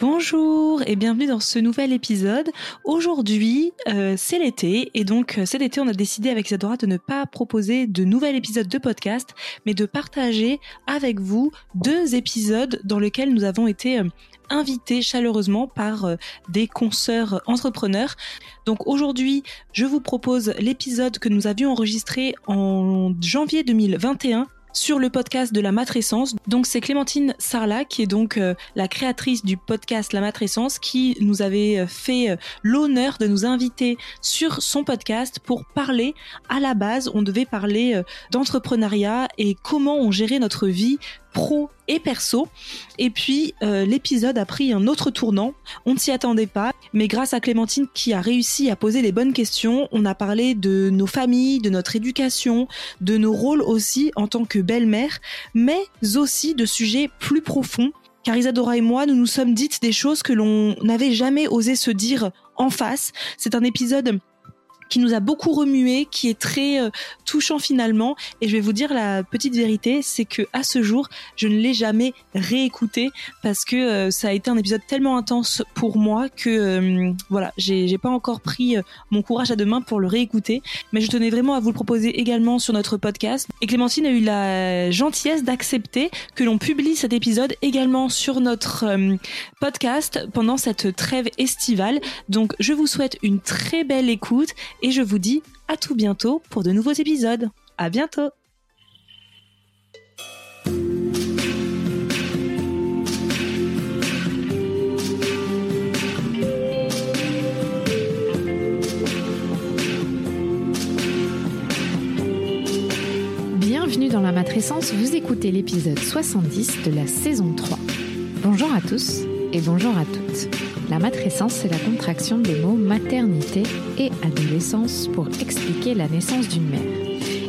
Bonjour et bienvenue dans ce nouvel épisode. Aujourd'hui, euh, c'est l'été et donc euh, cet été, on a décidé avec Isadora de ne pas proposer de nouvel épisode de podcast, mais de partager avec vous deux épisodes dans lesquels nous avons été euh, invités chaleureusement par des consoeurs entrepreneurs. Donc aujourd'hui, je vous propose l'épisode que nous avions enregistré en janvier 2021 sur le podcast de la matrescence. Donc c'est Clémentine Sarla qui est donc euh, la créatrice du podcast La matrescence qui nous avait euh, fait euh, l'honneur de nous inviter sur son podcast pour parler à la base, on devait parler d'entrepreneuriat et comment on gérait notre vie pro et perso. Et puis euh, l'épisode a pris un autre tournant. On ne s'y attendait pas, mais grâce à Clémentine qui a réussi à poser les bonnes questions, on a parlé de nos familles, de notre éducation, de nos rôles aussi en tant que belle-mère, mais aussi de sujets plus profonds. Car Isadora et moi, nous nous sommes dites des choses que l'on n'avait jamais osé se dire en face. C'est un épisode qui nous a beaucoup remué, qui est très euh, touchant finalement. Et je vais vous dire la petite vérité, c'est que à ce jour, je ne l'ai jamais réécouté parce que euh, ça a été un épisode tellement intense pour moi que euh, voilà, j'ai pas encore pris mon courage à deux mains pour le réécouter. Mais je tenais vraiment à vous le proposer également sur notre podcast. Et Clémentine a eu la gentillesse d'accepter que l'on publie cet épisode également sur notre podcast pendant cette trêve estivale. Donc je vous souhaite une très belle écoute et je vous dis à tout bientôt pour de nouveaux épisodes. À bientôt! Bienvenue dans la matrescence, vous écoutez l'épisode 70 de la saison 3. Bonjour à tous et bonjour à toutes. La matrescence, c'est la contraction des mots maternité et adolescence pour expliquer la naissance d'une mère.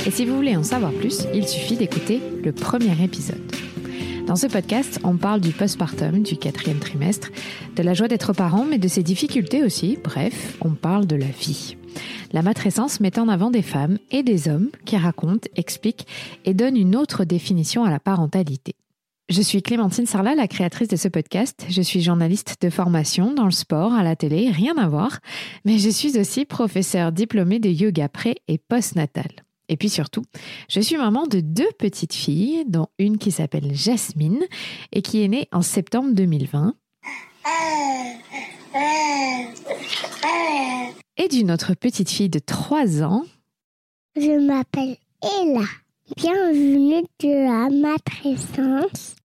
Et si vous voulez en savoir plus, il suffit d'écouter le premier épisode. Dans ce podcast, on parle du postpartum, du quatrième trimestre, de la joie d'être parent, mais de ses difficultés aussi. Bref, on parle de la vie. La matrescence met en avant des femmes et des hommes qui racontent, expliquent et donnent une autre définition à la parentalité. Je suis Clémentine Sarla, la créatrice de ce podcast. Je suis journaliste de formation dans le sport, à la télé, rien à voir. Mais je suis aussi professeure diplômée de yoga pré et postnatal. Et puis surtout, je suis maman de deux petites filles, dont une qui s'appelle Jasmine et qui est née en septembre 2020. Et d'une autre petite fille de 3 ans. Je m'appelle Ella. Bienvenue de la matrescence.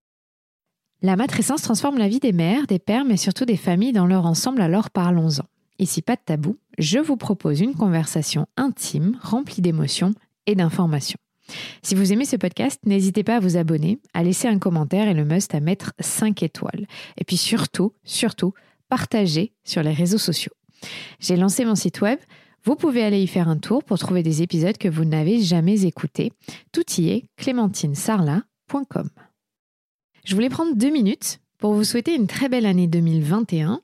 La matrescence transforme la vie des mères, des pères, mais surtout des familles dans leur ensemble, alors parlons-en. Ici, pas de tabou, je vous propose une conversation intime, remplie d'émotions et d'informations. Si vous aimez ce podcast, n'hésitez pas à vous abonner, à laisser un commentaire et le must à mettre 5 étoiles. Et puis surtout, surtout, partagez sur les réseaux sociaux. J'ai lancé mon site web, vous pouvez aller y faire un tour pour trouver des épisodes que vous n'avez jamais écoutés. Tout y est clémentinesarla.com. Je voulais prendre deux minutes pour vous souhaiter une très belle année 2021.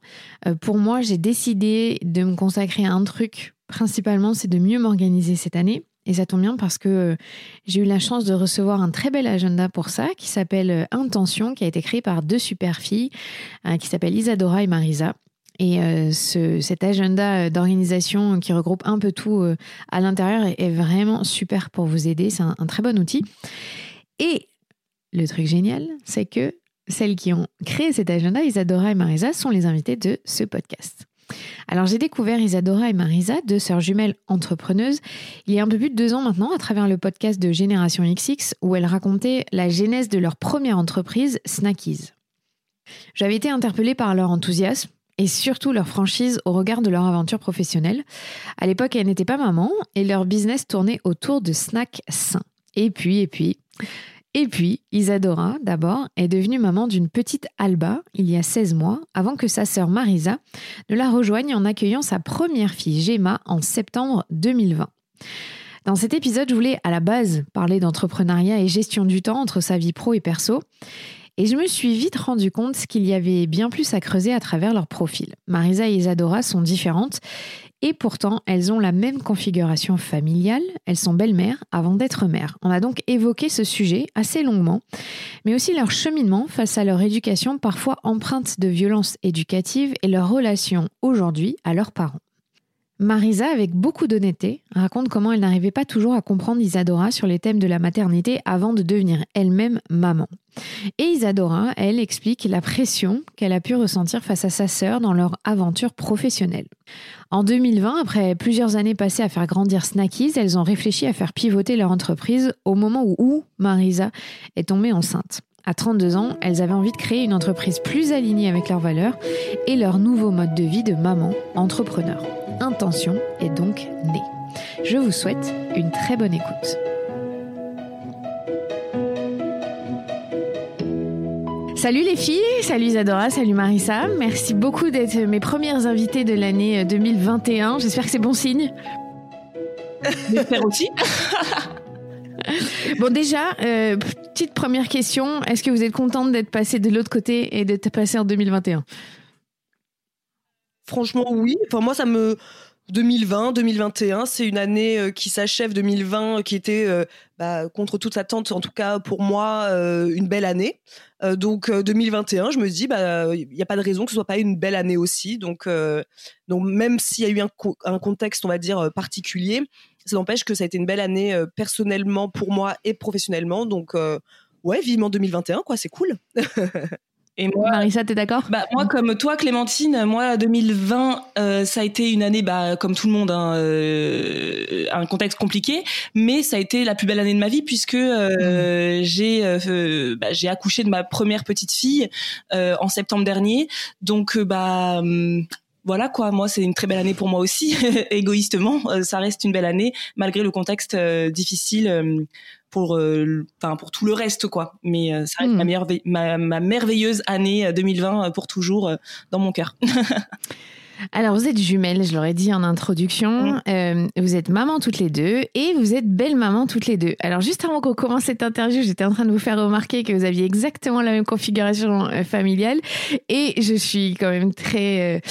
Euh, pour moi, j'ai décidé de me consacrer à un truc. Principalement, c'est de mieux m'organiser cette année. Et ça tombe bien parce que euh, j'ai eu la chance de recevoir un très bel agenda pour ça qui s'appelle euh, Intention, qui a été créé par deux super filles qui s'appellent Isadora et Marisa. Et cet agenda d'organisation qui regroupe un peu tout à l'intérieur est, vraiment super pour vous aider. C'est un, un très bon outil. Et le truc génial, c'est que celles qui ont créé cet agenda, Isadora et Marisa, sont les invités de ce podcast. Alors j'ai découvert Isadora et Marisa, deux sœurs jumelles entrepreneuses, il y a un peu plus de deux ans maintenant à travers le podcast de Génération XX où elles racontaient la genèse de leur première entreprise, Snackies. J'avais été interpellée par leur enthousiasme et surtout leur franchise au regard de leur aventure professionnelle. À l'époque, elles n'étaient pas maman et leur business tournait autour de snacks sains. Et puis, et puis, et puis, Isadora, d'abord, est devenue maman d'une petite Alba il y a 16 mois, avant que sa sœur Marisa ne la rejoigne en accueillant sa première fille Gemma en septembre 2020. Dans cet épisode, je voulais à la base parler d'entrepreneuriat et gestion du temps entre sa vie pro et perso. Et je me suis vite rendu compte qu'il y avait bien plus à creuser à travers leur profil. Marisa et Isadora sont différentes et pourtant elles ont la même configuration familiale, elles sont belles-mères avant d'être mères. On a donc évoqué ce sujet assez longuement, mais aussi leur cheminement face à leur éducation parfois empreinte de violence éducative et leur relation aujourd'hui à leurs parents. Marisa, avec beaucoup d'honnêteté, raconte comment elle n'arrivait pas toujours à comprendre Isadora sur les thèmes de la maternité avant de devenir elle-même maman. Et Isadora, elle, explique la pression qu'elle a pu ressentir face à sa sœur dans leur aventure professionnelle. En 2020, après plusieurs années passées à faire grandir Snackies, elles ont réfléchi à faire pivoter leur entreprise au moment où Marisa est tombée enceinte. À 32 ans, elles avaient envie de créer une entreprise plus alignée avec leurs valeurs et leur nouveau mode de vie de maman entrepreneur intention est donc née. Je vous souhaite une très bonne écoute. Salut les filles, salut Isadora, salut Marissa. Merci beaucoup d'être mes premières invitées de l'année 2021. J'espère que c'est bon signe. J'espère aussi. bon déjà, euh, petite première question, est-ce que vous êtes contente d'être passée de l'autre côté et d'être passée en 2021 Franchement, oui. Enfin, moi, ça me. 2020, 2021, c'est une année euh, qui s'achève. 2020, euh, qui était euh, bah, contre toute attente, en tout cas pour moi, une belle année. donc 2021, je me dis, bah, il n'y a pas de raison que ce soit pas une belle année aussi. Donc, donc même s'il y a eu un, un, contexte, on va dire particulier, ça n'empêche que ça a été une belle année personnellement pour moi et professionnellement. Donc ouais, vivement 2021, quoi, c'est cool. Et moi, Marissa, t'es d'accord? Bah, Moi, comme toi, Clémentine, moi, 2020, euh, ça a été une année, bah, comme tout le monde, hein, euh, un contexte compliqué, mais ça a été la plus belle année de ma vie puisque euh, mmh. j'ai euh, bah, j'ai accouché de ma première petite fille euh, en septembre dernier. Donc, bah hum, voilà quoi, moi c'est une très belle année pour moi aussi, égoïstement, ça reste une belle année malgré le contexte difficile pour euh, enfin pour tout le reste quoi mais euh, ça reste hmm. ma, ma, merveilleuse année 2020 euh, pour toujours dans mon cœur Alors, vous êtes jumelles, je l'aurais dit en introduction. Hmm. vous êtes maman toutes les deux et vous êtes belle maman toutes les deux. Alors, juste avant qu'on commence cette interview, j'étais en train de vous faire remarquer que vous aviez exactement la même configuration familiale et je suis quand même très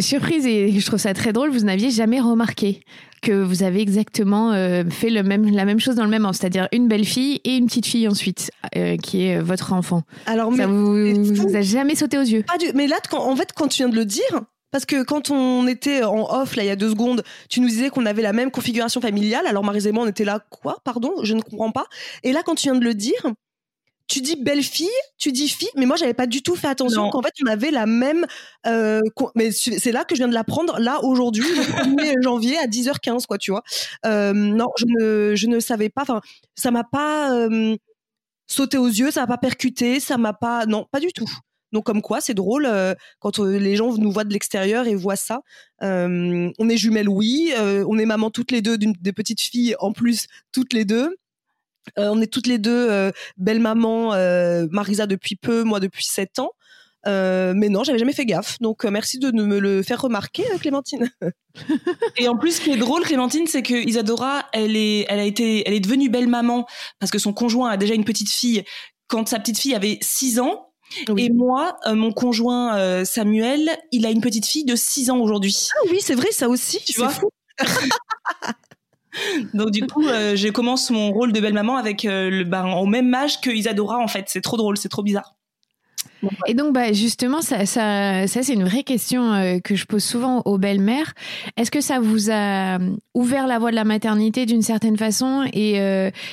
surprise et je trouve ça très drôle. Vous n'aviez jamais remarqué que vous avez exactement euh, fait le même, la même chose dans le même an, c'est-à-dire une belle fille et une petite fille ensuite, euh, qui est votre enfant. Alors, ça vous, vous a jamais sauté aux yeux Mais là, en fait, quand tu viens de le dire, parce que quand on était en off, là, il y a deux secondes, tu nous disais qu'on avait la même configuration familiale. Alors, Marie et moi, on était là, quoi? Pardon? Je ne comprends pas. Et là, quand tu viens de le dire, tu dis belle fille, tu dis fille, mais moi j'avais pas du tout fait attention qu'en fait on avait la même. Euh, mais c'est là que je viens de l'apprendre, là aujourd'hui, le 1er janvier à 10h15, quoi, tu vois. Euh, non, je ne, je ne savais pas. Enfin, ça m'a pas euh, sauté aux yeux, ça m'a pas percuté, ça m'a pas. Non, pas du tout. Donc comme quoi, c'est drôle quand les gens nous voient de l'extérieur et voient ça. on est jumelles, oui. on est maman toutes les deux d'une des petites filles en plus toutes les deux. Euh, on est toutes les deux euh, belles mamans, euh, Marisa depuis peu, moi depuis 7 ans. mais non, j'avais jamais fait gaffe. Donc merci de me le faire remarquer, Clémentine. et en plus, ce qui est drôle, Clémentine, c'est que Isadora, elle est, elle a été, elle est devenue belle maman parce que son conjoint a déjà une petite fille quand sa petite fille avait 6 ans. Et moi, mon conjoint Samuel, il a une petite fille de 6 ans aujourd'hui. Ah oui, c'est vrai, ça aussi. Tu vois Donc du coup, euh, je commence mon rôle de belle maman avec euh, le, ben, au même âge que Isadora en fait. C'est trop drôle, c'est trop bizarre. Et donc, bah, justement, ça, ça, ça c'est une vraie question euh, que je pose souvent aux belles-mères. Est-ce que ça vous a ouvert la voie de la maternité d'une certaine façon et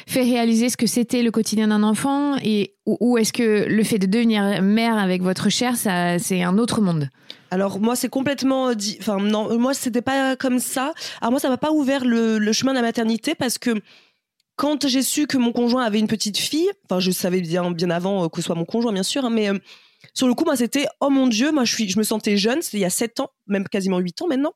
fait réaliser ce que c'était le quotidien d'un enfant et ou, est-ce que le fait de devenir mère avec votre chair, ça, c'est un autre monde? Alors moi c'est complètement enfin non moi c'était pas comme ça. Alors moi ça m'a pas ouvert le, chemin de la maternité parce que quand j'ai su que mon conjoint avait une petite fille, enfin je savais bien bien avant euh, que ce soit mon conjoint bien sûr, hein, mais euh, sur le coup, moi, c'était oh mon dieu, moi, je suis, je me sentais jeune. C'était il y a 7 ans, même quasiment 8 ans maintenant.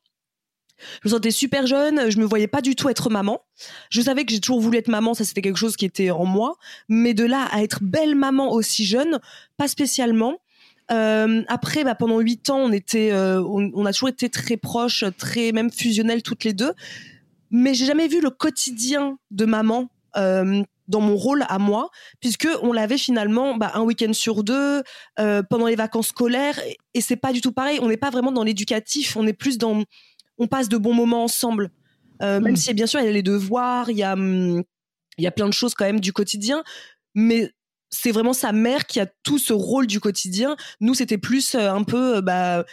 Je me sentais super jeune, je me voyais pas du tout être maman. Je savais que j'ai toujours voulu être maman, ça c'était quelque chose qui était en moi, mais de là à être belle maman aussi jeune, pas spécialement. Euh, après, bah, pendant huit ans, on était, on, a toujours été très proches, très même fusionnels toutes les deux. Mais j'ai jamais vu le quotidien de maman euh, dans mon rôle à moi, puisque on l'avait finalement bah, un week-end sur deux euh, pendant les vacances scolaires, et, et c'est pas du tout pareil. On n'est pas vraiment dans l'éducatif, on est plus dans, on passe de bons moments ensemble. Euh, même si bien sûr il y a les devoirs, il y a, hum, il y a plein de choses quand même du quotidien, mais c'est vraiment sa mère qui a tout ce rôle du quotidien. Nous, c'était plus euh, un peu bah,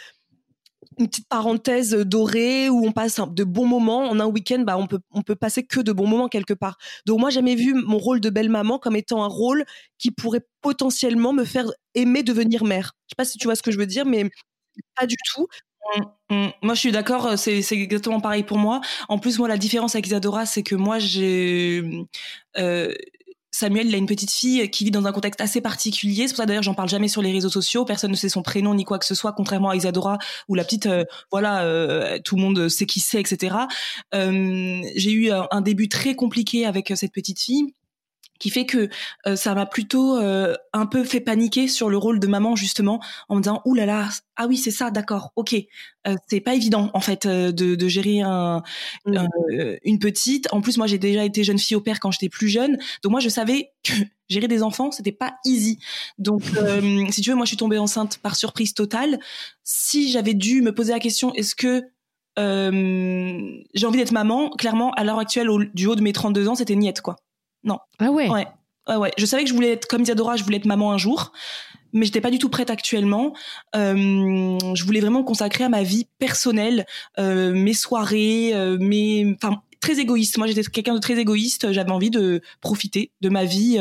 une petite parenthèse dorée où on passe de bons moments. En un week-end, bah, on peut on peut passer que de bons moments quelque part. Donc moi, jamais vu mon rôle de belle maman comme étant un rôle qui pourrait potentiellement me faire aimer devenir mère. Je sais pas si tu vois ce que je veux dire, mais pas du tout. Mm, mm. Moi, je suis d'accord. euh, C'est c'est exactement pareil pour moi. En plus, moi, la différence avec Isadora, c'est que moi, j'ai euh, Samuel, il a une petite fille qui vit dans un contexte assez particulier. C'est pour ça d'ailleurs, j'en parle jamais sur les réseaux sociaux. Personne ne sait son prénom ni quoi que ce soit, contrairement à Isadora où la petite, euh, voilà, euh, tout le monde sait qui c'est, etc. Euh, j'ai eu un, début très compliqué avec euh, cette petite fille qui fait que euh, ça m'a plutôt euh, un peu fait paniquer sur le rôle de maman justement en me disant ouh là là ah oui c'est ça d'accord ok. Euh, c'est pas évident en fait euh, de, de gérer un, Mm. un, euh, une petite. En plus moi j'ai déjà été jeune fille au père quand j'étais plus jeune. Donc moi je savais que gérer des enfants c'était pas easy. Donc euh, si tu veux moi je suis tombée enceinte par surprise totale. Si j'avais dû me poser la question est-ce que euh, j'ai envie d'être maman clairement à l'heure actuelle au, du haut de mes 32 ans c'était niette quoi Ah ouais. Ouais. Ouais, ouais. Je savais que je voulais être comme Isadora, je voulais être maman un jour, mais j'étais pas du tout prête actuellement. Euh, je voulais vraiment me consacrer à ma vie personnelle, euh, mes soirées, euh, mes, enfin, très égoïste. Moi, j'étais quelqu'un de très égoïste. J'avais envie de profiter de ma vie.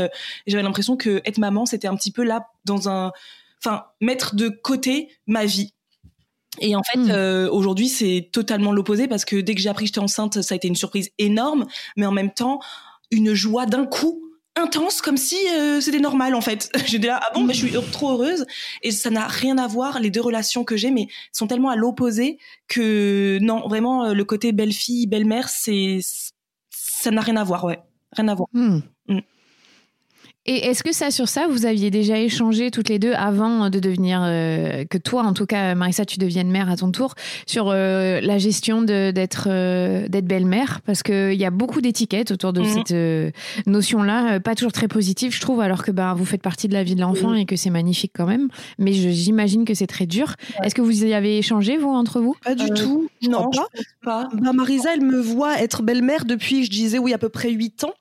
j'avais l'impression que être maman, c'était un petit peu là dans un, enfin, mettre de côté ma vie. Et en fait, Mm. euh, aujourd'hui, c'est totalement l'opposé parce que dès que j'ai appris que j'étais enceinte, ça a été une surprise énorme, mais en même temps, une joie d'un coup intense comme si euh, c'était normal en fait. J'étais là ah bon mais je suis trop heureuse et ça n'a rien à voir les deux relations que j'ai mais sont tellement à l'opposé que non vraiment euh, le côté belle-fille belle-mère c'est ça n'a rien à voir ouais rien à voir. Hmm. Et est-ce que ça, sur ça, vous aviez déjà échangé toutes les deux avant de devenir, euh, que toi, en tout cas, Marissa, tu deviennes mère à ton tour, sur euh, la gestion d'être euh, d'être belle-mère? Parce qu'il y a beaucoup d'étiquettes autour de Mhm. cette euh, notion-là, euh, pas toujours très positive, je trouve, alors que bah, vous faites partie de la vie de l'enfant et que c'est magnifique quand même. Mais j'imagine que c'est très dur. Est-ce que vous y avez échangé, vous, entre vous? Pas du Euh, tout. Je non, crois je pense pas. Bah, Marisa, elle me voit être belle-mère depuis, je disais, oui, à peu près 8 ans.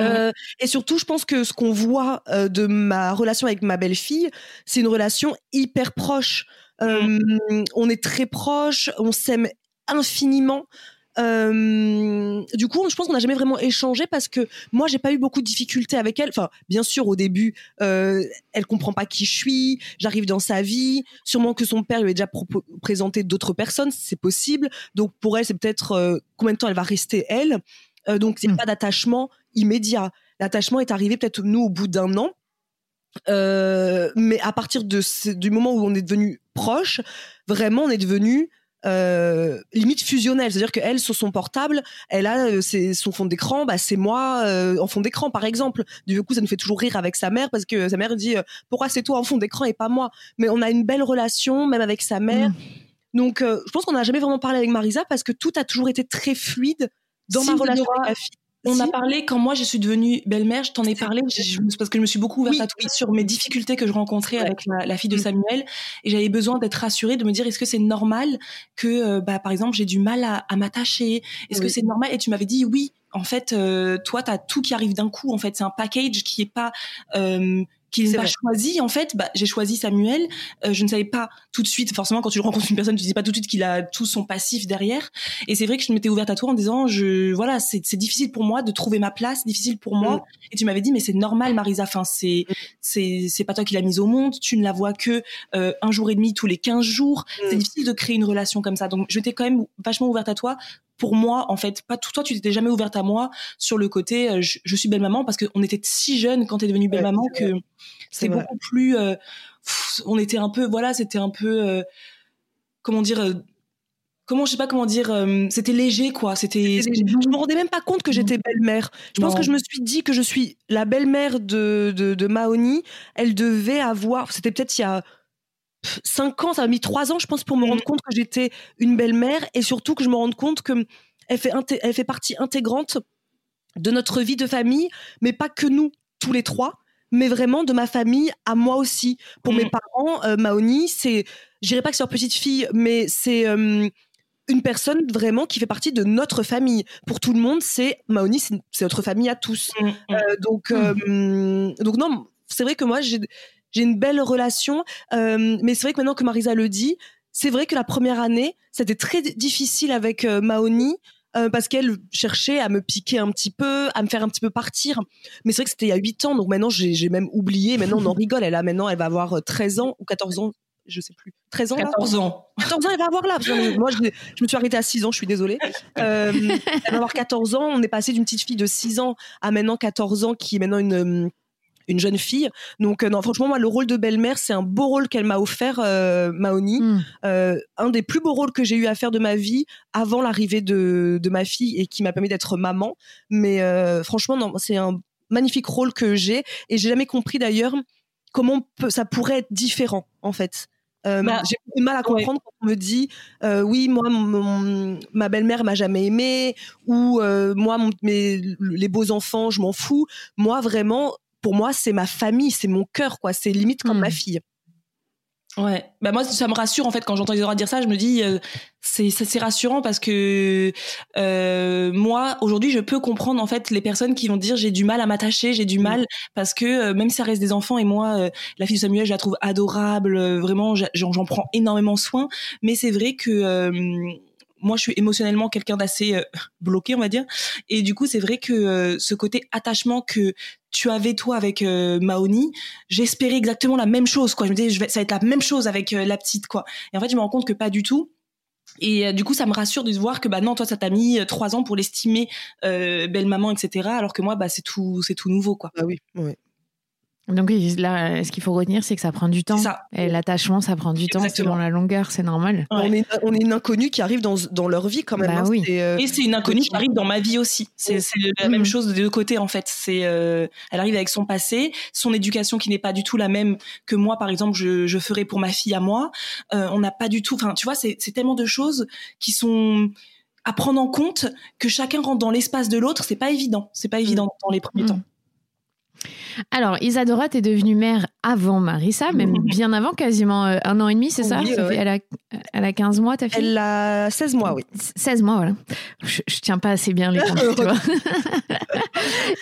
Euh, et surtout, je pense que ce qu'on voit euh, de ma relation avec ma belle-fille, c'est une relation hyper proche. Euh, On est très proches, on s'aime infiniment. Euh, du coup, je pense qu'on n'a jamais vraiment échangé parce que moi, j'ai pas eu beaucoup de difficultés avec elle. Enfin, bien sûr, au début, euh, elle comprend pas qui je suis. J'arrive dans sa vie. Sûrement que son père lui a déjà présenté d'autres personnes, c'est possible. Donc pour elle, c'est peut-être euh, combien de temps elle va rester elle? Euh, donc c'est Mm. pas d'attachement immédiat. L'attachement est arrivé peut-être nous au bout d'un an. Euh, mais à partir de ce- du moment où on est devenu proche, vraiment on est devenu euh, limite fusionnel. C'est-à-dire qu'elle, sur son portable, elle a euh, ses- son fond d'écran, bah, c'est moi euh, en fond d'écran, par exemple. Du coup, ça nous fait toujours rire avec sa mère parce que sa mère dit Pourquoi c'est toi en fond d'écran et pas moi? Mais on a une belle relation, même avec sa mère. Donc, euh, je pense qu'on n'a jamais vraiment parlé avec Marisa parce que tout a toujours été très fluide dans Si, ma relation Déborah, avec ma fille. On a parlé quand moi je suis devenue belle-mère, je t'en ai parlé je- parce que je me suis beaucoup ouverte Oui, à toi sur mes difficultés que je rencontrais Ouais. avec la, la fille de Mm. Samuel et j'avais besoin d'être rassurée, de me dire est-ce que c'est normal que euh, bah, par exemple j'ai du mal à, à m'attacher, est-ce que c'est normal? Et tu m'avais dit oui. En fait, euh, toi, tu as tout qui arrive d'un coup. En fait, c'est un package qui est pas euh, qui n'est C'est pas vrai. choisi. En fait, bah, j'ai choisi Samuel. Euh, je ne savais pas tout de suite. Forcément, quand tu rencontres une personne, tu dis pas tout de suite qu'il a tout son passif derrière. Et c'est vrai que je m'étais ouverte à toi en disant, je, voilà, c'est difficile pour moi de trouver ma place, difficile pour moi. Mm. Et tu m'avais dit, mais c'est normal, Marisa. Enfin, c'est, c'est, c'est pas toi qui l'as mise au monde. Tu ne la vois que euh, un jour et demi tous les 15 jours. Mm. C'est difficile de créer une relation comme ça. Donc, je t'ai quand même vachement ouverte à toi. Pour moi, en fait, pas toi, tu t'étais jamais ouverte à moi sur le côté, euh, je, je suis belle maman parce qu'on était si jeunes quand t'es devenue belle maman que c'est vrai. beaucoup plus, euh, on était un peu, voilà, c'était un peu, comment dire comment je sais pas comment dire c'était léger quoi. C'était je me rendais même pas compte que j'étais belle-mère. Je pense que je me suis dit que je suis la belle-mère de, de, de Mahoni elle devait avoir c'était peut-être il y a 5 ans, ça m'a mis 3 ans, je pense, pour me rendre mmh. compte que j'étais une belle-mère et surtout que je me rende compte que elle fait, elle fait partie intégrante de notre vie de famille, mais pas que nous, tous les trois, mais vraiment de ma famille à moi aussi. Pour mes mmh. parents, euh, Maoni, c'est, je dirais pas que c'est leur petite fille, mais c'est euh, une personne vraiment qui fait partie de notre famille. Pour tout le monde, c'est Maoni, c'est notre famille à tous. Mmh, euh, donc, donc non, c'est vrai que moi, j'ai j'ai une belle relation. Euh, mais c'est vrai que maintenant que Marisa le dit, c'est vrai que la première année, c'était très difficile avec euh, Maoni. Euh, parce qu'elle cherchait à me piquer un petit peu, à me faire un petit peu partir. Mais c'est vrai que c'était il y a 8 ans, donc maintenant j'ai même oublié. Maintenant on en rigole. Elle a maintenant, elle va avoir 13 ans ou 14 ans, je sais plus. 13 ans 14 ans. 14 ans, elle va avoir là. moi, je, je, me suis arrêtée à 6 ans, je suis désolée. elle va avoir 14 ans. On est passé d'une petite fille de 6 ans à maintenant 14 ans qui est maintenant une une jeune fille. Donc euh, non, franchement moi le rôle de belle-mère c'est un beau rôle qu'elle m'a offert euh, Maoni, hmm. euh, un des plus beaux rôles que j'ai eu à faire de ma vie avant l'arrivée de, de ma fille et qui m'a permis d'être maman. Mais franchement non, c'est un magnifique rôle que j'ai et j'ai jamais compris d'ailleurs comment ça pourrait être différent en fait. Bah, j'ai de mal à comprendre quand on me dit oui moi ma belle-mère m'a jamais aimé ou moi les beaux enfants je m'en fous moi vraiment pour moi, c'est ma famille, c'est mon cœur, quoi. C'est limite comme ma hmm. fille. Ouais, bah moi ça me rassure en fait quand j'entends Isadora dire ça, je me dis euh, c'est c'est rassurant parce que euh, moi aujourd'hui je peux comprendre en fait les personnes qui vont dire j'ai du mal à m'attacher, j'ai du hmm. mal parce que euh, même si ça reste des enfants et moi la fille de Samuel je la trouve adorable, vraiment j'en prends énormément soin, mais c'est vrai que moi, je suis émotionnellement quelqu'un d'assez euh, bloqué, on va dire. Et du coup, c'est vrai que euh, ce côté attachement que tu avais toi avec euh, Maoni, j'espérais exactement la même chose, quoi. Je me disais, ça va être la même chose avec la petite, quoi. Et en fait, je me rends compte que pas du tout. Et du coup, ça me rassure de voir que bah non, toi, ça t'a mis trois ans pour l'estimer belle maman, etc. Alors que moi, bah c'est tout, c'est tout nouveau, quoi. Ah oui, oui. Donc là, ce qu'il faut retenir, c'est que ça prend du temps. Et l'attachement, ça prend du temps selon la longueur, c'est normal. On, est, on est une inconnue qui arrive dans, dans leur vie quand même. Bah hein. oui. Euh, et c'est une inconnue qui arrive dans ma vie aussi. C'est la même mm. chose des deux côtés en fait. C'est euh, elle arrive avec son passé, son éducation qui n'est pas du tout la même que moi par exemple je, je ferais pour ma fille à moi. Euh, on n'a pas du tout. Enfin, tu vois, c'est tellement de choses qui sont à prendre en compte que chacun rentre dans l'espace de l'autre. C'est pas évident. C'est pas évident mm. dans les premiers mm. temps. Alors, Isadora, t'es devenue mère avant Marissa, même bien avant, quasiment euh, un an et demi, c'est ça, elle, a, elle, a, 15 mois, ta fille? Elle a 16 mois, oui. 16 mois, voilà. Je, je tiens pas assez bien les tu vois.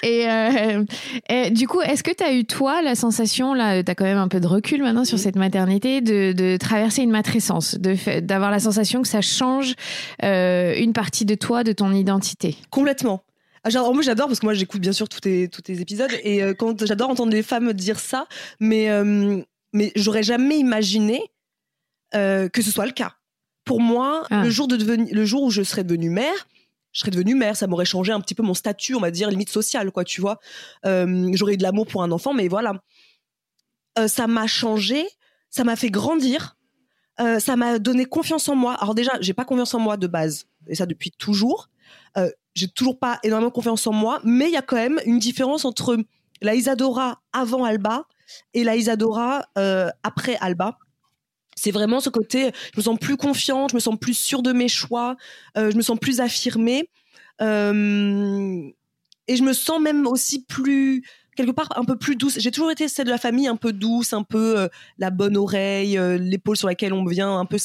Euh, et, du coup, est-ce que tu as eu, toi, la sensation, là, tu as quand même un peu de recul maintenant sur cette maternité, de, de traverser une matrescence, d'avoir la sensation que ça change euh, une partie de toi, de ton identité? Complètement. Ah, moi, j'adore parce que moi, j'écoute bien sûr tous tes, tous tes épisodes et euh, quand j'adore entendre des femmes dire ça, mais, euh, mais j'aurais jamais imaginé euh, que ce soit le cas. Pour moi, ah. le, jour de le jour où je serais devenue mère, je serais devenue mère, ça m'aurait changé un petit peu mon statut, on va dire, limite sociale, quoi, tu vois. j'aurais eu de l'amour pour un enfant, mais voilà. ça m'a changé, ça m'a fait grandir, ça m'a donné confiance en moi. Alors déjà, j'ai pas confiance en moi de base, et ça depuis toujours. Euh, j'ai toujours pas énormément confiance en moi, mais il y a quand même une différence entre la Isadora avant Alba et la Isadora euh, après Alba. C'est vraiment ce côté, je me sens plus confiante, je me sens plus sûre de mes choix, euh, je me sens plus affirmée. Euh, et je me sens même aussi plus, quelque part, un peu plus douce. J'ai toujours été celle de la famille un peu douce, un peu la bonne oreille, l'épaule sur laquelle on vient un peu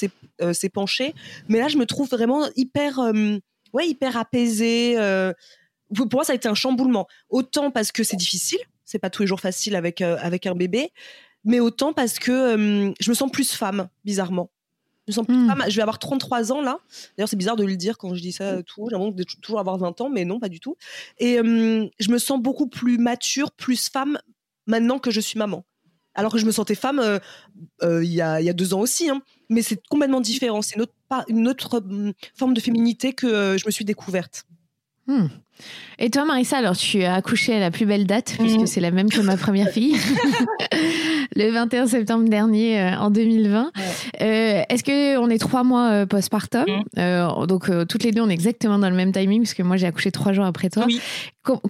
s'épancher. Mais là, je me trouve vraiment hyper ouais, hyper apaisé. Euh, pour moi, ça a été un chamboulement. Autant parce que c'est difficile, c'est pas tous les jours facile avec, euh, avec un bébé, mais autant parce que euh, je me sens plus femme, bizarrement. Je, hmm. je vais avoir 33 ans là. D'ailleurs, c'est bizarre de le dire quand je dis ça tout. J'ai l'impression de toujours avoir 20 ans, mais non, pas du tout. Et je me sens beaucoup plus mature, plus femme maintenant que je suis maman. Alors que je me sentais femme il y, a, y, a, deux ans aussi. Hein mais c'est complètement différent. C'est une autre, une autre hum, forme de féminité que euh, je me suis découverte. Hmm. Et toi, Marissa, alors tu as accouché à la plus belle date, puisque hmm. c'est la même que ma première fille. le 21 septembre dernier en 2020. Est-ce que on est trois mois postpartum mmh. Donc toutes les deux, on est exactement dans le même timing parce que moi j'ai accouché trois jours après toi. Oui.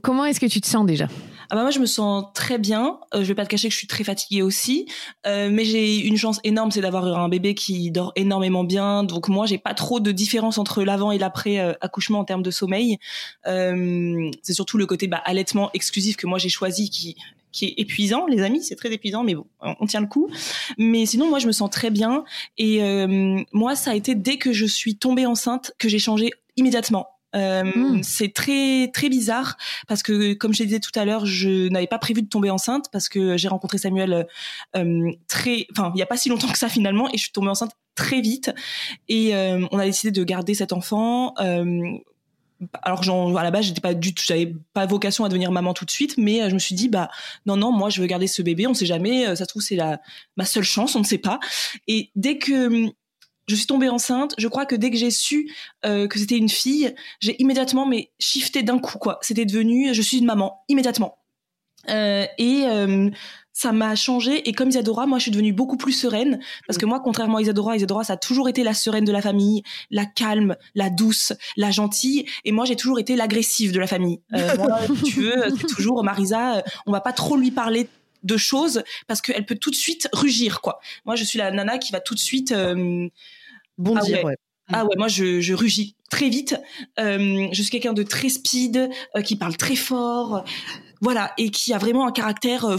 comment est-ce que tu te sens déjà? Ah bah moi je me sens très bien. Euh, je vais pas te cacher que je suis très fatiguée aussi, euh, mais j'ai une chance énorme, c'est d'avoir un bébé qui dort énormément bien. Donc moi j'ai pas trop de différence entre l'avant et l'après euh, accouchement en termes de sommeil. Euh, c'est surtout le côté bah, allaitement exclusif que moi j'ai choisi qui qui est épuisant, les amis, c'est très épuisant, mais bon, on tient le coup. Mais sinon, moi, je me sens très bien. Et euh, moi, ça a été dès que je suis tombée enceinte que j'ai changé immédiatement. Euh, hmm. C'est très très bizarre parce que comme je disais tout à l'heure, je n'avais pas prévu de tomber enceinte parce que j'ai rencontré Samuel euh, très, enfin il y a pas si longtemps que ça finalement et je suis tombée enceinte très vite et euh, on a décidé de garder cet enfant. Alors genre, à la base j'étais pas du tout, j'avais pas vocation à devenir maman tout de suite, mais je me suis dit bah non non moi je veux garder ce bébé, on sait jamais, ça se trouve c'est la ma seule chance, on ne sait pas. Et dès que je suis tombée enceinte. Je crois que dès que j'ai su euh, que c'était une fille, j'ai immédiatement mais shifté d'un coup quoi. C'était devenu, je suis une maman immédiatement. Euh, et euh, ça m'a changé. Et comme Isadora, moi, je suis devenue beaucoup plus sereine parce que moi, contrairement à Isadora, Isadora, ça a toujours été la sereine de la famille, la calme, la douce, la gentille. Et moi, j'ai toujours été l'agressive de la famille. moi, si tu veux, toujours Marisa. On va pas trop lui parler de choses parce qu'elle peut tout de suite rugir quoi. Moi, je suis la nana qui va tout de suite bondir. Ah ouais. Ah ouais, moi je, rugis très vite. Euh, je suis quelqu'un de très speed, euh, qui parle très fort, voilà, et qui a vraiment un caractère. Euh,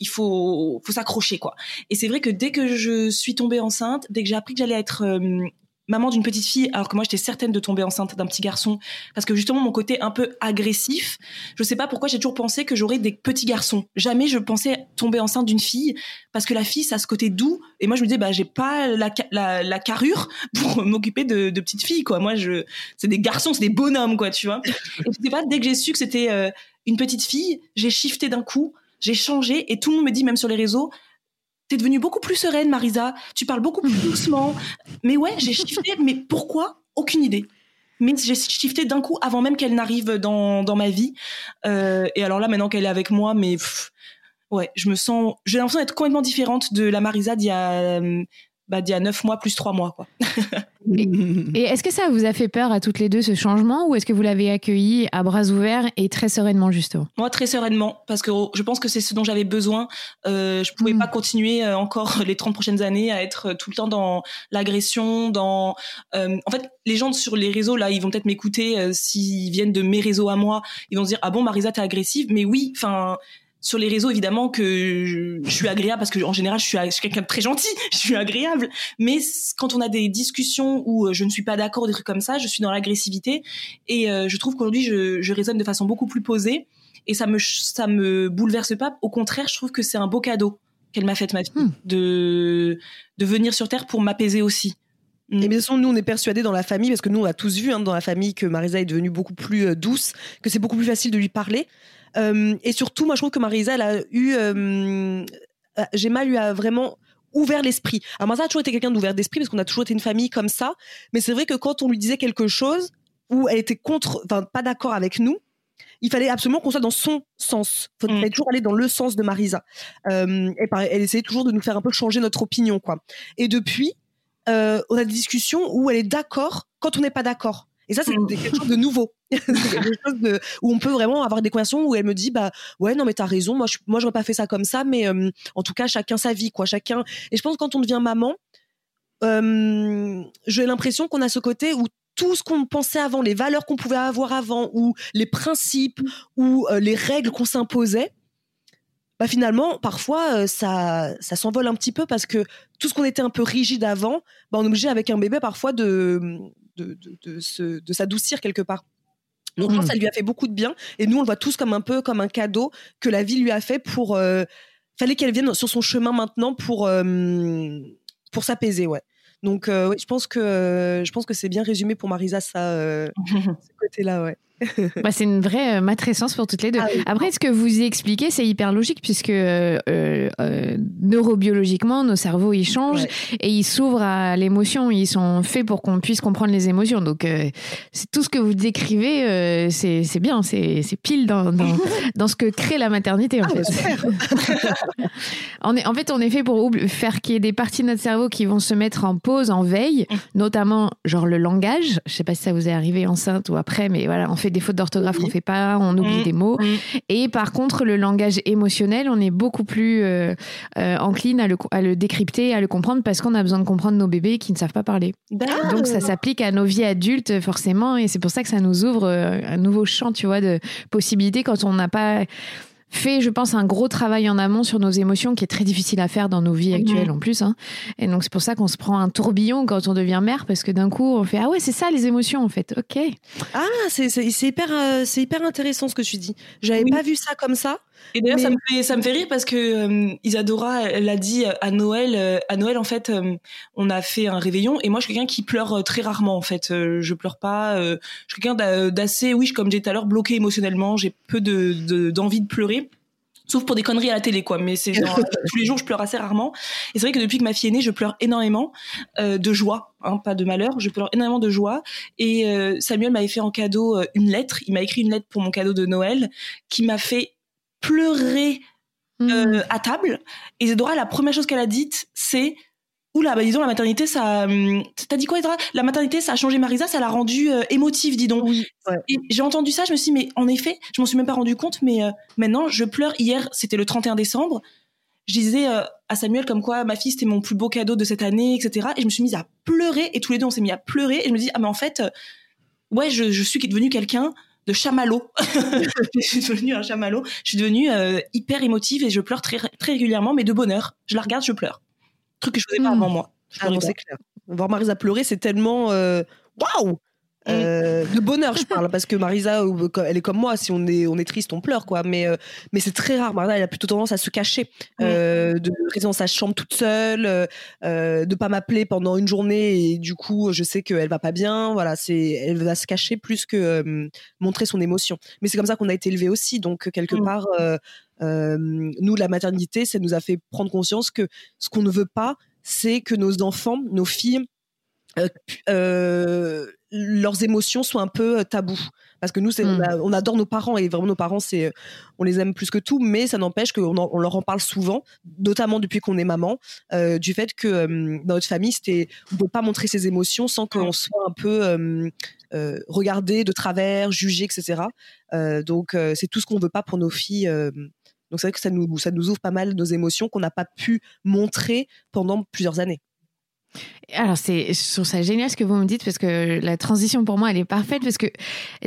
il faut, faut s'accrocher quoi. Et c'est vrai que dès que je suis tombée enceinte, dès que j'ai appris que j'allais être maman d'une petite fille, alors que moi j'étais certaine de tomber enceinte d'un petit garçon, parce que justement mon côté un peu agressif, je sais pas pourquoi j'ai toujours pensé que j'aurais des petits garçons. Jamais je pensais tomber enceinte d'une fille, parce que la fille ça a ce côté doux, et moi je me disais bah j'ai pas la, la, carrure pour m'occuper de, de, petites filles quoi. Moi je, c'est des garçons, c'est des bonhommes quoi, tu vois. Et je sais pas dès que j'ai su que c'était euh, une petite fille, j'ai shifté d'un coup, j'ai changé, et tout le monde me dit même sur les réseaux t'es devenue beaucoup plus sereine, Marisa. Tu parles beaucoup plus doucement. Mais ouais, j'ai shifté. mais pourquoi? Aucune idée. Mais j'ai shifté d'un coup avant même qu'elle n'arrive dans, dans ma vie. Euh, et alors là, maintenant qu'elle est avec moi, mais ouais, je me sens, j'ai l'impression d'être complètement différente de la Marisa d'il y a, bah, d'il y a neuf mois plus trois mois, quoi. et, est-ce que ça vous a fait peur à toutes les deux ce changement ou est-ce que vous l'avez accueilli à bras ouverts et très sereinement justement? Moi très sereinement parce que je pense que c'est ce dont j'avais besoin. Euh, je pouvais hmm. pas continuer euh, encore les 30 prochaines années à être euh, tout le temps dans l'agression, dans euh, en fait les gens sur les réseaux là ils vont peut-être m'écouter s'ils viennent de mes réseaux à moi, ils vont se dire ah bon Marisa t'es agressive? Mais oui enfin sur les réseaux évidemment que je, suis agréable parce que en général je suis, quelqu'un de très gentil, je suis agréable. Mais quand on a des discussions où euh, je ne suis pas d'accord, des trucs comme ça, je suis dans l'agressivité et euh, je trouve qu'aujourd'hui je, je raisonne de façon beaucoup plus posée et ça me ça me bouleverse pas. Au contraire, je trouve que c'est un beau cadeau qu'elle m'a fait ma fille hmm. de de venir sur terre pour m'apaiser aussi. Hmm. Et bien sûr, nous, on est persuadés dans la famille, parce que nous, on a tous vu hein, dans la famille que Marisa est devenue beaucoup plus euh, douce, que c'est beaucoup plus facile de lui parler. Euh, et surtout, moi, je trouve que Marisa, elle a eu. Euh, euh, Gemma lui a vraiment ouvert l'esprit. Alors Marisa a toujours été quelqu'un d'ouvert d'esprit parce qu'on a toujours été une famille comme ça. Mais c'est vrai que quand on lui disait quelque chose où elle était contre, enfin pas d'accord avec nous, il fallait absolument qu'on soit dans son sens. Il fallait mm. toujours aller dans le sens de Marisa. Euh, et elle essayait toujours de nous faire un peu changer notre opinion, quoi. Et depuis, euh, on a des discussions où elle est d'accord quand on n'est pas d'accord. Et ça, c'est mm. quelque chose de nouveau. quelque chose de, où on peut vraiment avoir des conversations où elle me dit, bah ouais, non mais t'as raison, moi je, moi j'aurais pas fait ça comme ça, mais euh, en tout cas chacun sa vie, quoi, chacun. Et je pense que quand on devient maman, euh, j'ai l'impression qu'on a ce côté où tout ce qu'on pensait avant, les valeurs qu'on pouvait avoir avant, ou les principes, ou euh, les règles qu'on s'imposait, bah finalement, parfois, ça, ça s'envole un petit peu parce que tout ce qu'on était un peu rigide avant, bah on est obligé avec un bébé parfois de, de, de, de s'adoucir quelque part. Donc je pense que ça lui a fait beaucoup de bien. Et nous, on le voit tous comme un peu comme un cadeau que la vie lui a fait pour. Euh, fallait qu'elle vienne sur son chemin maintenant pour euh, pour s'apaiser, ouais. Donc euh, je pense que je pense que c'est bien résumé pour Marisa ça, ce côté-là, ouais. bah, c'est une vraie euh, matrescence pour toutes les deux. Ah oui. Après, ce que vous expliquez, c'est hyper logique puisque euh, euh, neurobiologiquement, nos cerveaux ils changent Ouais. et ils s'ouvrent à l'émotion. Ils sont faits pour qu'on puisse comprendre les émotions. Donc, euh, c'est tout ce que vous décrivez, c'est bien, c'est pile dans, dans, dans ce que crée la maternité en Ah, fait. On est, en fait, on est fait pour faire qu'il y ait des parties de notre cerveau qui vont se mettre en pause, en veille, notamment genre le langage. Je sais pas si ça vous est arrivé enceinte ou après, mais voilà, on fait des fautes d'orthographe, on fait pas, on oublie Mm. des mots. Mm. Et par contre, le langage émotionnel, on est beaucoup plus euh, euh, encline à le, à le décrypter, à le comprendre, parce qu'on a besoin de comprendre nos bébés qui ne savent pas parler. Donc ça s'applique à nos vies adultes forcément, et c'est pour ça que ça nous ouvre euh, un nouveau champ, tu vois, de possibilités quand on n'a pas fait, je pense, un gros travail en amont sur nos émotions qui est très difficile à faire dans nos vies actuelles en plus. hein. Et donc c'est pour ça qu'on se prend un tourbillon quand on devient mère, parce que d'un coup on fait ah ouais c'est ça les émotions en fait. Ok. Ah, c'est hyper, euh, c'est hyper intéressant ce que tu dis. J'avais Oui. pas vu ça comme ça. Et d'ailleurs, ça, me fait, ça me fait rire parce que euh, Isadora, elle a dit à Noël, euh, à Noël, en fait, euh, on a fait un réveillon et moi, je suis quelqu'un qui pleure euh, très rarement, en fait. Euh, je pleure pas. euh, je suis quelqu'un d'a- d'assez, oui, comme j'ai tout à l'heure, bloqué émotionnellement. J'ai peu de de- d'envie de, pleurer. Sauf pour des conneries à la télé, quoi. Mais c'est genre, tous les jours, je pleure assez rarement. Et c'est vrai que depuis que ma fille est née, je pleure énormément euh, de joie, hein, pas de malheur. Je pleure énormément de joie. Et euh, Samuel m'avait fait en cadeau euh, une lettre. Il m'a écrit une lettre pour mon cadeau de Noël qui m'a fait pleurer Hmm. euh, à table. Et Isadora, la première chose qu'elle a dite, c'est Oula, bah dis donc, la maternité, ça. hum, T'as dit quoi, Isadora La maternité, ça a changé Marisa, ça l'a rendue euh, émotive, dis donc. Oui. Ouais. Et j'ai entendu ça, je me suis dit, mais en effet, je m'en suis même pas rendu compte, mais euh, maintenant, je pleure. Hier, c'était le 31 décembre. Je disais à Samuel comme quoi ma fille, c'était mon plus beau cadeau de cette année, etc. Et je me suis mise à pleurer, et tous les deux, on s'est mis à pleurer. Et je me dis, ah, mais en fait, ouais, je, je suis devenue quelqu'un de chamallow. je suis devenue un chamallow. Je suis devenue euh, hyper émotive et je pleure très, très régulièrement, mais de bonheur. Je la regarde, je pleure. Truc que je faisais pas Mm. avant moi. Ah non, c'est clair. Voir Marisa pleurer, c'est tellement euh, waouh. Euh, de bonheur, je parle, parce que Marisa, elle est comme moi. Si on est, on est triste, on pleure, quoi. Mais, euh, mais c'est très rare. Marisa, elle a plutôt tendance à se cacher, euh, de rester dans sa chambre toute seule, euh, de pas m'appeler pendant une journée. Et du coup, je sais qu'elle va pas bien. Voilà, c'est, elle va se cacher plus que euh, montrer son émotion. Mais c'est comme ça qu'on a été élevés aussi. Donc quelque Mm. part, euh, euh, nous, la maternité, ça nous a fait prendre conscience que ce qu'on ne veut pas, c'est que nos enfants, nos filles, euh, euh, leurs émotions soient un peu euh, tabous. Parce que nous, c'est, on, adore nos parents et vraiment nos parents, c'est, on les aime plus que tout, mais ça n'empêche qu'on en- on leur en parle souvent, notamment depuis qu'on est maman, euh, du fait que euh, dans notre famille, c'était, on ne peut pas montrer ses émotions sans qu'on soit un peu regardé de travers, jugé, etc. Donc, c'est tout ce qu'on ne veut pas pour nos filles. donc, c'est vrai que ça nous, ça nous ouvre pas mal nos émotions qu'on n'a pas pu montrer pendant plusieurs années. Alors, c'est, je trouve ça génial ce que vous me dites parce que la transition pour moi, elle est parfaite parce que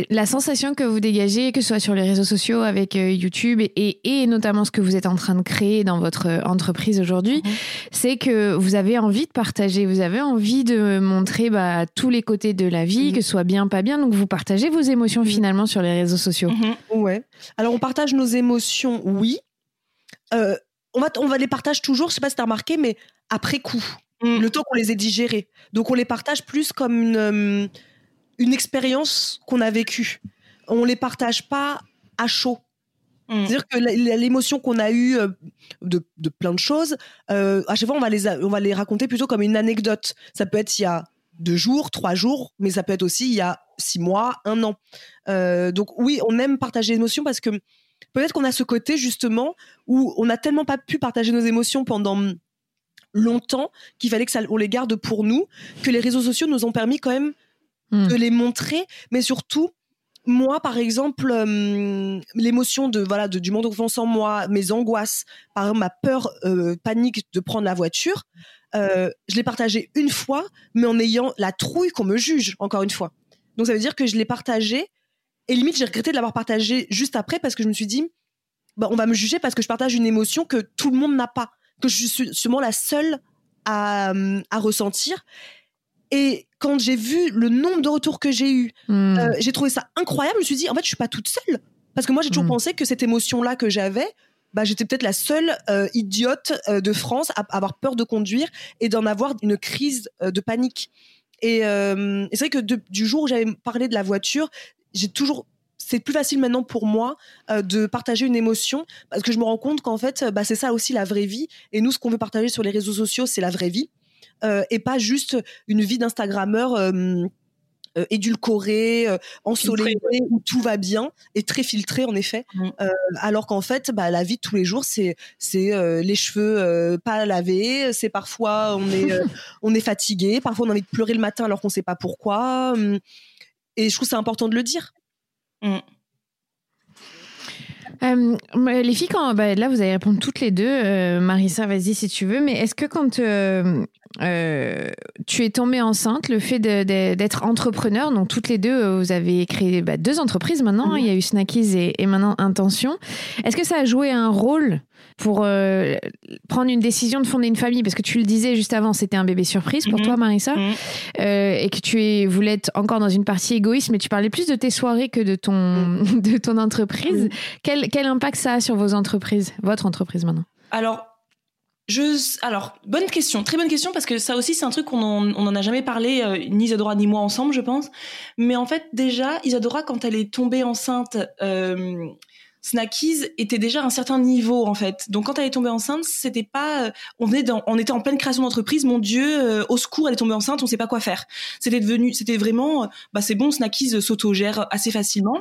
la sensation que vous dégagez, que ce soit sur les réseaux sociaux avec euh, YouTube et, et, notamment ce que vous êtes en train de créer dans votre euh, entreprise aujourd'hui, Mhm. c'est que vous avez envie de partager, vous avez envie de montrer bah, tous les côtés de la vie, Mhm. que ce soit bien, pas bien. Donc, vous partagez vos émotions Mhm. finalement sur les réseaux sociaux. Ouais. Alors, on partage nos émotions, oui. Euh, on, va, on va les partage toujours, je sais pas si tu as remarqué, mais après coup, Mm. le temps qu'on les ait digérés. Donc, on les partage plus comme une, euh, une expérience qu'on a vécue. On les partage pas à chaud. Mm. C'est-à-dire que l'émotion qu'on a eue euh, de, de plein de choses, euh, à chaque fois, on va, les, on va les raconter plutôt comme une anecdote. Ça peut être il y a deux jours, trois jours, mais ça peut être aussi il y a six mois, un an. Euh, donc oui, on aime partager l'émotion parce que peut-être qu'on a ce côté justement où on n'a tellement pas pu partager nos émotions pendant longtemps qu'il fallait que ça, on les garde pour nous, que les réseaux sociaux nous ont permis quand même Mm. de les montrer, mais surtout moi, par exemple, euh, l'émotion de voilà de, du monde enfance en moi, mes angoisses, par exemple ma peur, euh, panique de prendre la voiture, euh, je l'ai partagé une fois, mais en ayant la trouille qu'on me juge encore une fois. Donc ça veut dire que je l'ai partagé et limite j'ai regretté de l'avoir partagé juste après parce que je me suis dit, bah, on va me juger parce que je partage une émotion que tout le monde n'a pas, que je suis sûrement la seule à, euh, à ressentir. Et quand j'ai vu le nombre de retours que j'ai eu, Mm. euh, j'ai trouvé ça incroyable. Je me suis dit, en fait, je suis pas toute seule. Parce que moi, j'ai toujours Mm. pensé que cette émotion-là que j'avais, bah, j'étais peut-être la seule euh, idiote euh, de France à avoir peur de conduire et d'en avoir une crise de panique. Et, et c'est vrai que de- du jour où j'avais parlé de la voiture, j'ai toujours c'est plus facile maintenant pour moi euh, de partager une émotion parce que je me rends compte qu'en fait, bah, c'est ça aussi la vraie vie. Et nous, ce qu'on veut partager sur les réseaux sociaux, c'est la vraie vie euh, et pas juste une vie d'Instagrammeur. Euh, euh édulcoré, ensoleillé, où tout va bien et très filtré en effet. Mmh. alors qu'en fait, bah, la vie de tous les jours, c'est c'est les cheveux pas lavés, c'est parfois on est on est fatigué, parfois on a envie de pleurer le matin alors qu'on sait pas pourquoi. Hum. et je trouve c'est important de le dire. Mm. Euh, les filles, quand, bah, là, vous allez répondre toutes les deux. Euh, Marissa, vas-y si tu veux. Mais est-ce que quand euh, tu es tombée enceinte, le fait d'être entrepreneur, donc toutes les deux, vous avez créé bah, deux entreprises maintenant. Hein, il y a eu Snackies et, et maintenant Intention. Est-ce que ça a joué un rôle pour euh, prendre une décision de fonder une famille? Parce que tu le disais juste avant, c'était un bébé surprise pour mhm. toi, Marissa, mhm. euh, et que tu es, voulais être encore dans une partie égoïste, mais tu parlais plus de tes soirées que de ton, mhm. de ton entreprise. Quel, quel impact ça a sur vos entreprises, votre entreprise maintenant? Alors, je, alors, bonne question, très bonne question, parce que ça aussi, c'est un truc qu'on n'en a jamais parlé, euh, ni Isadora ni moi ensemble, je pense. Mais en fait, déjà, Isadora, quand elle est tombée enceinte, Snackies était déjà à un certain niveau en fait. Donc quand elle est tombée enceinte, c'était pas, euh, on était, on était en pleine création d'entreprise. Mon Dieu, euh, au secours, elle est tombée enceinte, on sait pas quoi faire. C'était devenu, c'était vraiment, euh, bah c'est bon, Snackies s'autogère assez facilement.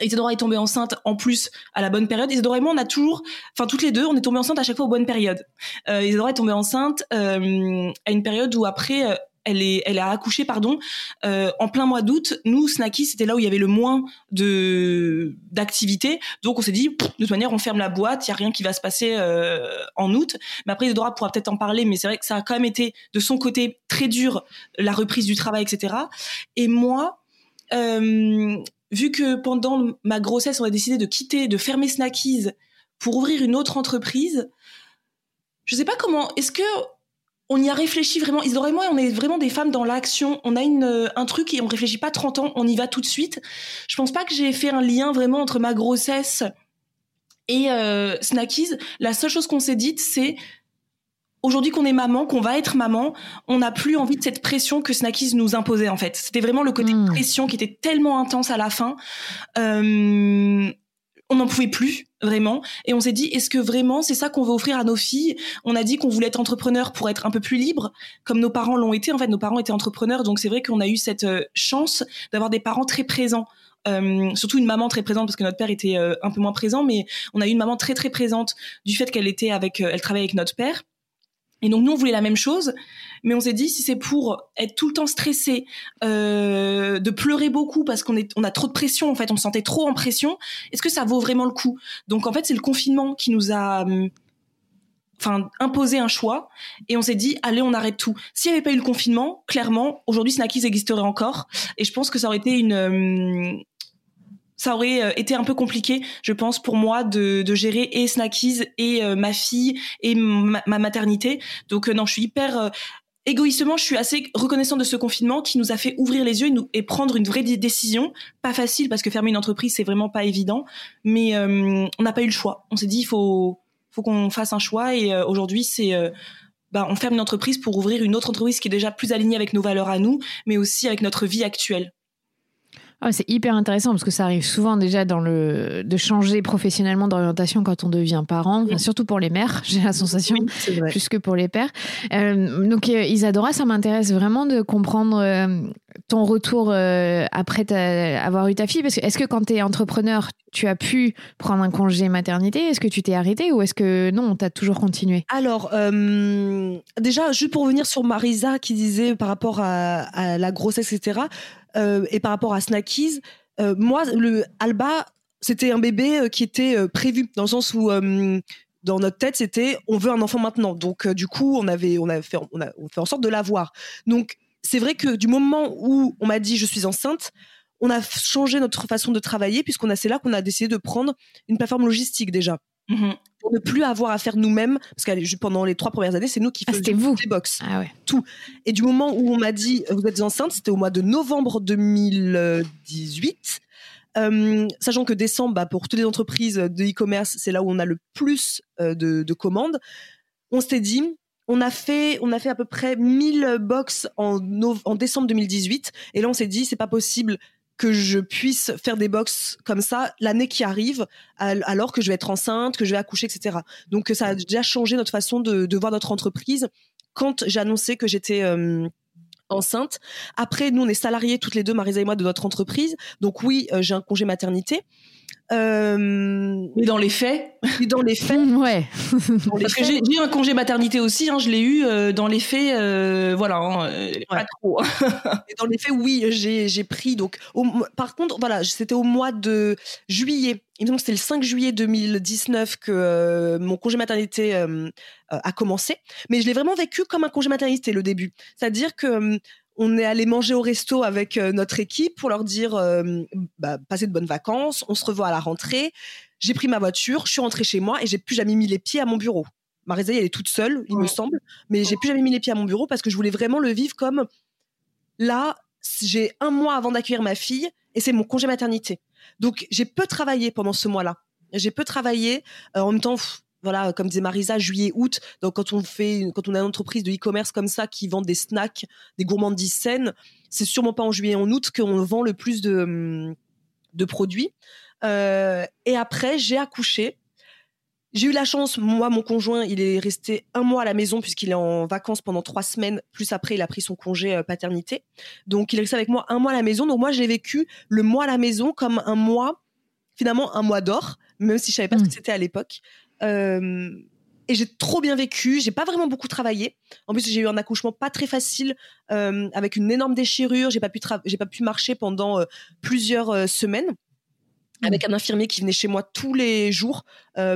Isadora est tombée enceinte en plus à la bonne période. Isadora et moi, on a toujours, enfin toutes les deux, on est tombées enceintes à chaque fois aux bonnes périodes. Euh, Isadora est tombée enceinte à une période où après, elle est, elle a accouché, pardon, euh, en plein mois d'août. Nous, Snacky, c'était là où il y avait le moins de d'activité. Donc, on s'est dit, de toute manière, on ferme la boîte. Il y a rien qui va se passer euh, en août. Mais après, Isadora pourra peut-être en parler. Mais c'est vrai que ça a quand même été de son côté très dur la reprise du travail, etc. Et moi, euh, vu que pendant ma grossesse, on a décidé de quitter, de fermer Snackies pour ouvrir une autre entreprise. Je sais pas comment. Est-ce que on y a réfléchi vraiment? Isidore moi, on est vraiment des femmes dans l'action. On a une, euh, un truc et on réfléchit pas 30 ans, on y va tout de suite. Je pense pas que j'ai fait un lien vraiment entre ma grossesse et euh. La seule chose qu'on s'est dite, c'est aujourd'hui qu'on est maman, qu'on va être maman, on n'a plus envie de cette pression que Snackies nous imposait en fait. C'était vraiment le côté hmm. pression qui était tellement intense à la fin. Euh, on n'en pouvait plus vraiment et on s'est dit est-ce que vraiment c'est ça qu'on veut offrir à nos filles? On a dit qu'on voulait être entrepreneur pour être un peu plus libre comme nos parents l'ont été en fait nos parents étaient entrepreneurs donc c'est vrai qu'on a eu cette euh, chance d'avoir des parents très présents euh, surtout une maman très présente parce que notre père était euh, un peu moins présent mais on a eu une maman très très présente du fait qu'elle était avec elle travaillait avec notre père et donc nous on voulait la même chose, mais on s'est dit si c'est pour être tout le temps stressé, euh, de pleurer beaucoup parce qu'on est on a trop de pression en fait, on se sentait trop en pression, est-ce que ça vaut vraiment le coup? Donc en fait c'est le confinement qui nous a hum, enfin imposé un choix et on s'est dit allez on arrête tout. S'il n'y avait pas eu le confinement, clairement aujourd'hui Snackies existerait encore et je pense que ça aurait été une hum, ça aurait euh, été un peu compliqué, je pense, pour moi de, de gérer et Snackies et euh, ma fille et ma, maternité. Donc euh, non, je suis hyper égoïstement, je suis assez reconnaissante de ce confinement qui nous a fait ouvrir les yeux et, nous, et prendre une vraie décision. Pas facile parce que fermer une entreprise, c'est vraiment pas évident, mais on n'a pas eu le choix. On s'est dit, il faut, faut qu'on fasse un choix et aujourd'hui, c'est bah, on ferme une entreprise pour ouvrir une autre entreprise qui est déjà plus alignée avec nos valeurs à nous, mais aussi avec notre vie actuelle. Ah, c'est hyper intéressant parce que ça arrive souvent déjà dans le de changer professionnellement d'orientation quand on devient parent, surtout pour les mères, j'ai la sensation, plus que pour les pères. Euh, donc euh, Isadora, ça m'intéresse vraiment de comprendre euh, ton retour après avoir eu ta fille parce que est-ce que quand tu es entrepreneur, tu as pu prendre un congé maternité? Est-ce que tu t'es arrêtée ou est-ce que non, tu as toujours continué? Alors, déjà, juste pour revenir sur Marisa qui disait par rapport à, à la grossesse, etc., euh, et par rapport à Snackies, euh, moi, le Alba, c'était un bébé euh, qui était prévu dans le sens où dans notre tête, c'était on veut un enfant maintenant. Donc du coup, on avait on fait on a, fait en sorte de l'avoir. Donc c'est vrai que du moment où on m'a dit je suis enceinte, on a changé notre façon de travailler puisqu'on a c'est là qu'on a décidé de prendre une plateforme logistique déjà. Mmh pour ne plus avoir à faire nous-mêmes, parce que pendant les trois premières années, c'est nous qui ah, faisions vous. les box, ah tout. Et du moment où on m'a dit vous êtes enceinte, c'était au mois de novembre 2018. Euh, sachant que décembre, bah, pour toutes les entreprises de e-commerce, c'est là où on a le plus euh, de, commandes. On s'est dit, on a fait, on a fait à peu près 1000 box en, en décembre 2018, et là on s'est dit c'est pas possible que je puisse faire des box comme ça l'année qui arrive, alors que je vais être enceinte, que je vais accoucher, etc. Donc ça a déjà changé notre façon de, voir notre entreprise quand annoncé que j'étais euh, enceinte. Après, nous, on est salariés toutes les deux, Marisa et moi, de notre entreprise. Donc oui, euh, j'ai un congé maternité. Euh... Mais dans les faits Dans les faits Ouais. Parce que j'ai eu un congé maternité aussi, hein, je l'ai eu euh, dans les faits, euh, voilà, hein, euh, pas trop. Et dans les faits, oui, j'ai pris. Donc, par contre, voilà, c'était au mois de juillet. Il me semble que c'était le 5 juillet 2019 que mon congé maternité a commencé. Mais je l'ai vraiment vécu comme un congé maternité, le début. C'est-à-dire que on est allé manger au resto avec euh, notre équipe pour leur dire euh, bah, passez de bonnes vacances, on se revoit à la rentrée. J'ai pris ma voiture, je suis rentrée chez moi et j'ai plus jamais mis les pieds à mon bureau. Marisa, elle est toute seule, il me semble, mais j'ai plus jamais mis les pieds à mon bureau parce que je voulais vraiment le vivre comme là, j'ai un mois avant d'accueillir ma fille et c'est mon congé maternité. Donc j'ai peu travaillé pendant ce mois-là. J'ai peu travaillé. Euh, en même temps, voilà, comme disait Marisa, juillet, août. Donc, quand on fait, quand on a une entreprise de e-commerce comme ça qui vend des snacks, des gourmandises saines, c'est sûrement pas en juillet et en août qu'on vend le plus de, hum, de produits. Euh, et après, j'ai accouché. J'ai eu la chance, moi, mon conjoint, il est resté un mois à la maison puisqu'il est en vacances pendant trois semaines. Plus après, il a pris son congé euh, paternité. Donc, il est resté avec moi un mois à la maison. Donc, moi, j'ai vécu le mois à la maison comme un mois, finalement, un mois d'or, même si je savais pas ce que mmh. c'était à l'époque. Euh, et j'ai trop bien vécu. J'ai pas vraiment beaucoup travaillé. En plus, j'ai eu un accouchement pas très facile euh, avec une énorme déchirure. J'ai pas pu j'ai pas pu marcher pendant euh, plusieurs semaines mmh. avec un infirmier qui venait chez moi tous les jours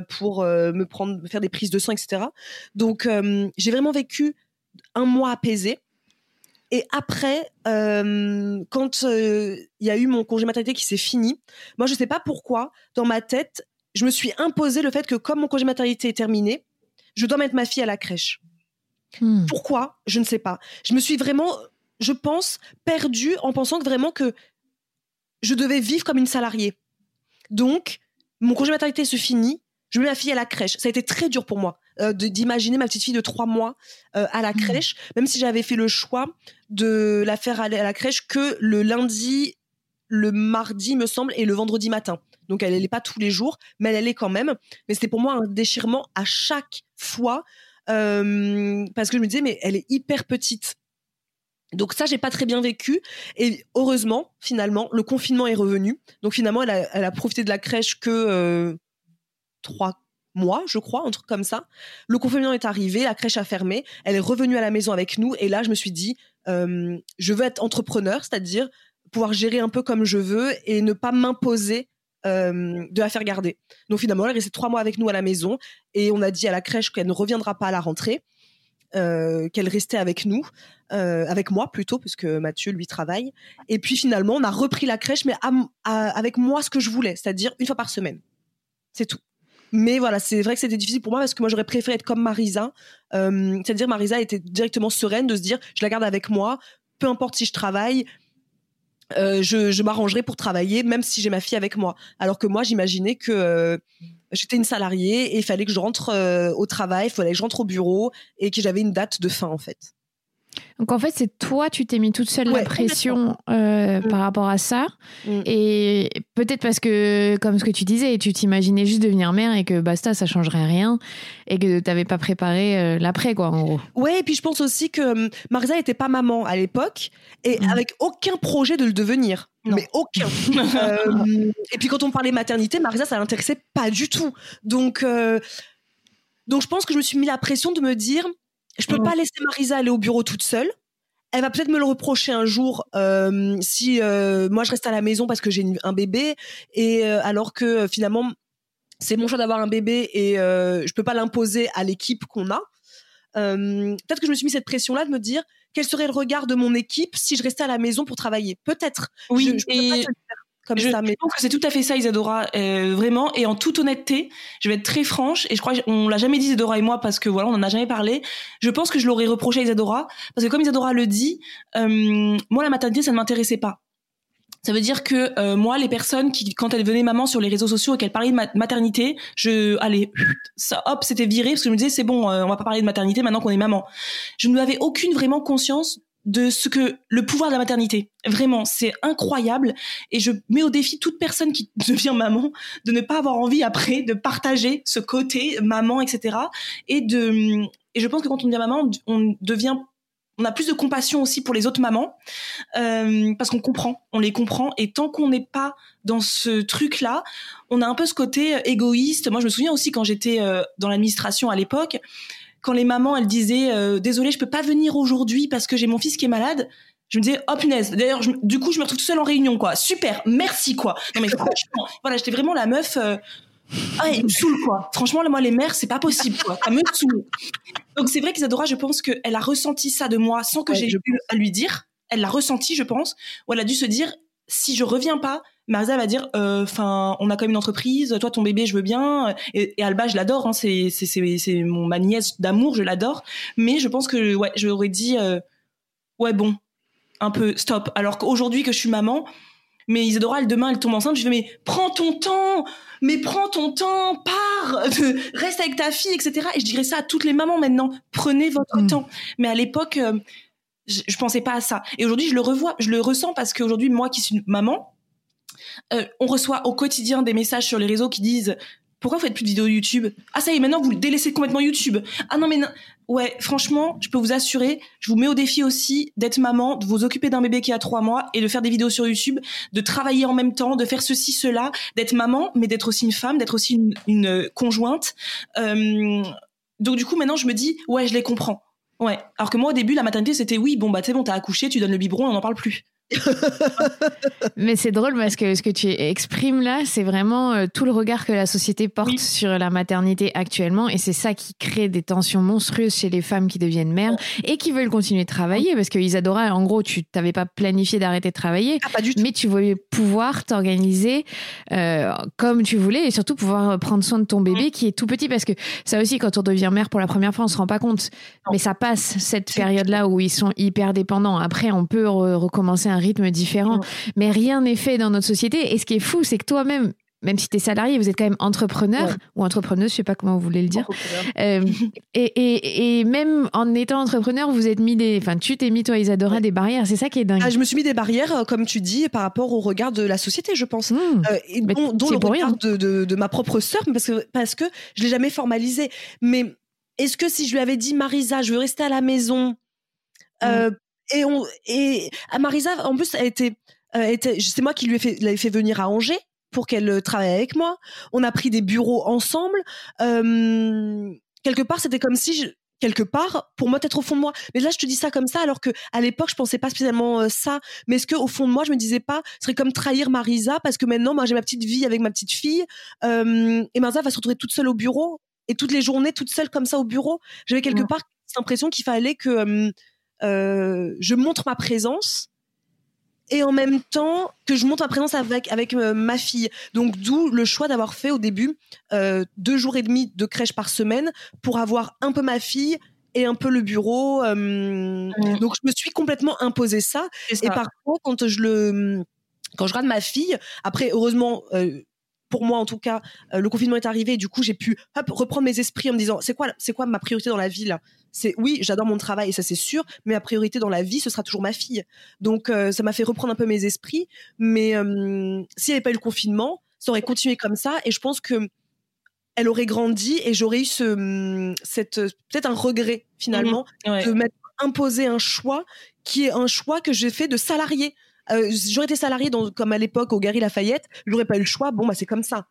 pour me prendre, me faire des prises de sang, etc. Donc, j'ai vraiment vécu un mois apaisé. Et après, quand il y a eu mon congé maternité qui s'est fini, moi je sais pas pourquoi, dans ma tête, je me suis imposé le fait que comme mon congé maternité est terminé, je dois mettre ma fille à la crèche. Hmm. Pourquoi? Je ne sais pas. Je me suis vraiment, je pense, perdue en pensant que vraiment que je devais vivre comme une salariée. Donc, mon congé maternité se finit, je mets ma fille à la crèche. Ça a été très dur pour moi euh, d'imaginer ma petite fille de trois mois euh, à la hmm. crèche, même si j'avais fait le choix de la faire aller à la crèche que le lundi, le mardi, me semble, et le vendredi matin. Donc elle n'est pas tous les jours, mais elle, est quand même. Mais c'était pour moi un déchirement à chaque fois euh, parce que je me disais mais elle est hyper petite. Donc ça, j'ai pas très bien vécu. Et heureusement, finalement, le confinement est revenu. Donc finalement, elle a, profité de la crèche que euh, trois mois, je crois, un truc comme ça. Le confinement est arrivé, la crèche a fermé. Elle est revenue à la maison avec nous. Et là, je me suis dit, euh, je veux être entrepreneur, c'est-à-dire pouvoir gérer un peu comme je veux et ne pas m'imposer euh, de la faire garder. Donc finalement, elle est restée trois mois avec nous à la maison et on a dit à la crèche qu'elle ne reviendra pas à la rentrée, euh, qu'elle restait avec nous, euh, avec moi plutôt, puisque Mathieu lui travaille. Et puis finalement, on a repris la crèche, mais avec moi ce que je voulais, c'est-à-dire une fois par semaine. C'est tout. Mais voilà, c'est vrai que c'était difficile pour moi parce que moi j'aurais préféré être comme Marisa, c'est-à-dire Marisa était directement sereine de se dire je la garde avec moi, peu importe si je travaille, euh, je, m'arrangerai pour travailler même si j'ai ma fille avec moi. Alors que moi, j'imaginais que euh, j'étais une salariée et il fallait que je rentre euh, au travail, il fallait que je rentre au bureau et que j'avais une date de fin en fait. Donc en fait, c'est toi, tu t'es mis toute seule la pression euh, mm. par rapport à ça. Mm. Et peut-être parce que, comme ce que tu disais, tu t'imaginais juste devenir mère et que basta, ça changerait rien. Et que tu n'avais pas préparé euh, l'après, quoi, en gros. Ouais, et puis je pense aussi que hum, Marisa n'était pas maman à l'époque et mm. avec aucun projet de le devenir. Mais aucun. Euh, et puis quand on parlait maternité, Marisa, ça l'intéressait pas du tout. Donc, donc je pense que je me suis mis la pression de me dire je peux pas laisser Marisa aller au bureau toute seule. Elle va peut-être me le reprocher un jour euh, si euh, moi je reste à la maison parce que j'ai un bébé et euh, alors que finalement c'est mon choix d'avoir un bébé et je peux pas l'imposer à l'équipe qu'on a. peut-être que je me suis mis cette pression là de me dire quel serait le regard de mon équipe si je restais à la maison pour travailler. Peut-être. Oui. et comme je ça. Mais... pense que c'est tout à fait ça, Isadora, euh, vraiment. Et en toute honnêteté, je vais être très franche, et je crois qu'on l'a jamais dit Isadora et moi parce que voilà, on en a jamais parlé. Je pense que je l'aurais reproché à Isadora parce que comme Isadora le dit, euh, moi la maternité ça ne m'intéressait pas. Ça veut dire que euh, moi, les personnes qui, quand elles venaient maman sur les réseaux sociaux et qu'elles parlaient de maternité, je, allez, ça, hop, c'était viré parce que je me disais c'est bon, euh, on va pas parler de maternité maintenant qu'on est maman. Je n'avais aucune vraiment conscience de ce que le pouvoir de la maternité. Vraiment, c'est incroyable. Et je mets au défi toute personne qui devient maman de ne pas avoir envie après de partager ce côté maman, etc. Et de, et je pense que quand on devient maman, on devient on a plus de compassion aussi pour les autres mamans euh, parce qu'on comprend, on les comprend et tant qu'on n'est pas dans ce truc-là, on a un peu ce côté égoïste. Moi, je me souviens aussi quand j'étais euh, dans l'administration à l'époque, quand les mamans elles disaient euh, désolé je peux pas venir aujourd'hui parce que j'ai mon fils qui est malade je me disais oh punaise d'ailleurs du coup je me retrouve toute seule en réunion quoi super merci quoi non mais franchement voilà j'étais vraiment la meuf euh, ah, il me saoule quoi. Franchement, moi, les mères, c'est pas possible quoi. Ça me saoule. Donc c'est vrai qu'Isadora, je pense qu'elle a ressenti ça de moi sans que j'ai eu à lui dire. Elle l'a ressenti, je pense. Ou elle a dû se dire, si je reviens pas, Marisa va dire, euh, enfin, on a quand même une entreprise. Toi, ton bébé, je veux bien. Et, Alba, je l'adore. Hein, c'est c'est mon ma nièce d'amour, je l'adore. Mais je pense que ouais, j'aurais dit, euh, ouais bon, un peu stop. Alors qu'aujourd'hui que je suis maman, mais Isadora, elle, demain, elle tombe enceinte. Je fais, mais prends ton temps, mais prends ton temps, pars, reste avec ta fille, etc. Et je dirais ça à toutes les mamans maintenant. Prenez votre mm. temps. Mais à l'époque, euh, je, je, pensais pas à ça. Et aujourd'hui, je le revois, je le ressens parce qu'aujourd'hui, moi qui suis maman, euh, on reçoit au quotidien des messages sur les réseaux qui disent pourquoi vous faites plus de vidéos YouTube? Ah ça y est, maintenant vous délaissez complètement YouTube. Ah non mais non. ouais, franchement, je peux vous assurer, je vous mets au défi aussi d'être maman, de vous occuper d'un bébé qui a trois mois et de faire des vidéos sur YouTube, de travailler en même temps, de faire ceci cela, d'être maman, mais d'être aussi une femme, d'être aussi une, conjointe. Euh, donc du coup maintenant je me dis ouais je les comprends. Ouais. Alors que moi au début la maternité c'était oui bon bah c'est bon t'as accouché, tu donnes le biberon, on n'en parle plus. Mais c'est drôle parce que ce que tu exprimes là, c'est vraiment euh, tout le regard que la société porte sur la maternité actuellement. Et c'est ça qui crée des tensions monstrueuses chez les femmes qui deviennent mères et qui veulent continuer de travailler. Parce que Isadora, en gros, tu t'avais pas planifié d'arrêter de travailler, ah, mais tu voulais pouvoir t'organiser euh, comme tu voulais et surtout pouvoir prendre soin de ton bébé qui est tout petit. Parce que ça aussi, quand on devient mère pour la première fois, on se rend pas compte. Mais ça passe cette période-là où ils sont hyper dépendants. Après, on peut recommencer un rythme différent. Mais rien n'est fait dans notre société. Et ce qui est fou, c'est que toi-même, même si tu es salarié, vous êtes quand même entrepreneur ou entrepreneuse, je sais pas comment vous voulez le dire. Euh, et, et, et, même en étant entrepreneur, vous êtes mis des, enfin, tu t'es mis toi Isadora des barrières. C'est ça qui est dingue. Ah, je me suis mis des barrières, euh, comme tu dis, par rapport au regard de la société, je pense, mmh. euh, et dont, dont le regard de, de, de, ma propre sœur, parce que parce que je l'ai jamais formalisé. Mais est-ce que si je lui avais dit Marisa, je veux rester à la maison, mmh et on et Marisa en plus elle était, était c'est moi qui lui ai fait l'avais fait venir à Angers pour qu'elle euh, travaille avec moi. On a pris des bureaux ensemble. Euh, quelque part, c'était comme si je, quelque part pour moi peut-être au fond de moi. Mais là je te dis ça comme ça alors que à l'époque je pensais pas spécialement euh, ça. Mais est-ce que au fond de moi je me disais pas ce serait comme trahir Marisa parce que maintenant moi j'ai ma petite vie avec ma petite fille. Euh, et Marisa va se retrouver toute seule au bureau. Et toutes les journées toute seule comme ça au bureau. J'avais quelque part cette impression qu'il fallait que euh, je montre ma présence et en même temps que je montre ma présence avec avec euh, ma fille. Donc d'où le choix d'avoir fait au début euh, deux jours et demi de crèche par semaine pour avoir un peu ma fille et un peu le bureau. Mmh. Donc je me suis complètement imposé ça. Et parfois quand je le quand je regarde ma fille, après heureusement pour moi en tout cas, le confinement est arrivé et du coup j'ai pu reprendre mes esprits en me disant c'est quoi c'est quoi ma priorité dans la vie là? C'est oui, j'adore mon travail et ça c'est sûr, mais ma priorité dans la vie, ce sera toujours ma fille. Donc euh, ça m'a fait reprendre un peu mes esprits. Mais euh, s'il n'y avait pas eu le confinement, ça aurait continué comme ça et je pense que elle aurait grandi et j'aurais eu ce cette peut-être un regret finalement mmh de m'être imposé un choix qui est un choix que j'ai fait de salarié. Euh, j'aurais été salarié comme à l'époque au Gary Lafayette, j'aurais pas eu le choix. Bon bah c'est comme ça.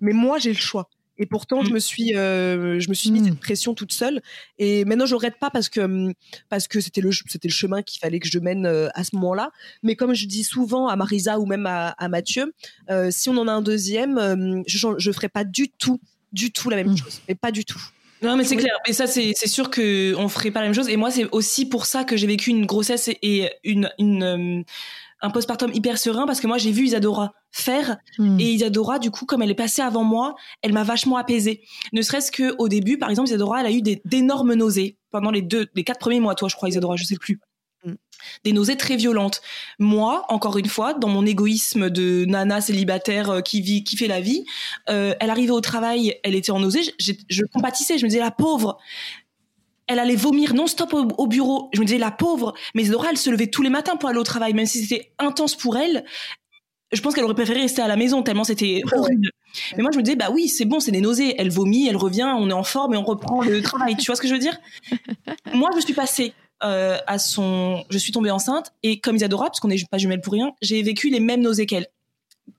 Mais moi j'ai le choix. Et pourtant, je mmh. me suis, euh, je me suis mis mmh. pression toute seule. Et maintenant, je regrette pas parce que mmh, parce que c'était le c'était le chemin qu'il fallait que je mène euh, à ce moment-là. Mais comme je dis souvent à Marisa ou même à, à Mathieu, euh, si on en a un deuxième, je je ferai pas du tout, du tout la même chose, mais pas du tout. Non, mais c'est clair. Et ça, c'est sûr que on ferait pas la même chose. Et moi, c'est aussi pour ça que j'ai vécu une grossesse et une, une un postpartum hyper serein parce que moi j'ai vu Isadora faire hmm. et Isadora du coup comme elle est passée avant moi elle m'a vachement apaisée ne serait-ce que au début par exemple Isadora elle a eu d'énormes nausées pendant les deux les quatre premiers mois toi je crois Isadora je sais plus hmm. des nausées très violentes moi encore une fois dans mon égoïsme de nana célibataire euh, qui vit qui fait la vie euh, elle arrivait au travail elle était en nausée je, je compatissais je me disais la pauvre elle allait vomir non-stop au, bureau. Je me disais, la pauvre. Mais Isadora, elle se levait tous les matins pour aller au travail, même si c'était intense pour elle. Je pense qu'elle aurait préféré rester à la maison tellement c'était horrible. Mais moi, je me disais, bah oui, c'est bon, c'est des nausées. Elle vomit, elle revient, on est en forme et on reprend le travail. tu vois ce que je veux dire? Moi, je suis passée euh, à son. Je suis tombée enceinte et comme Isadora, parce qu'on n'est pas jumelles pour rien, j'ai vécu les mêmes nausées qu'elle.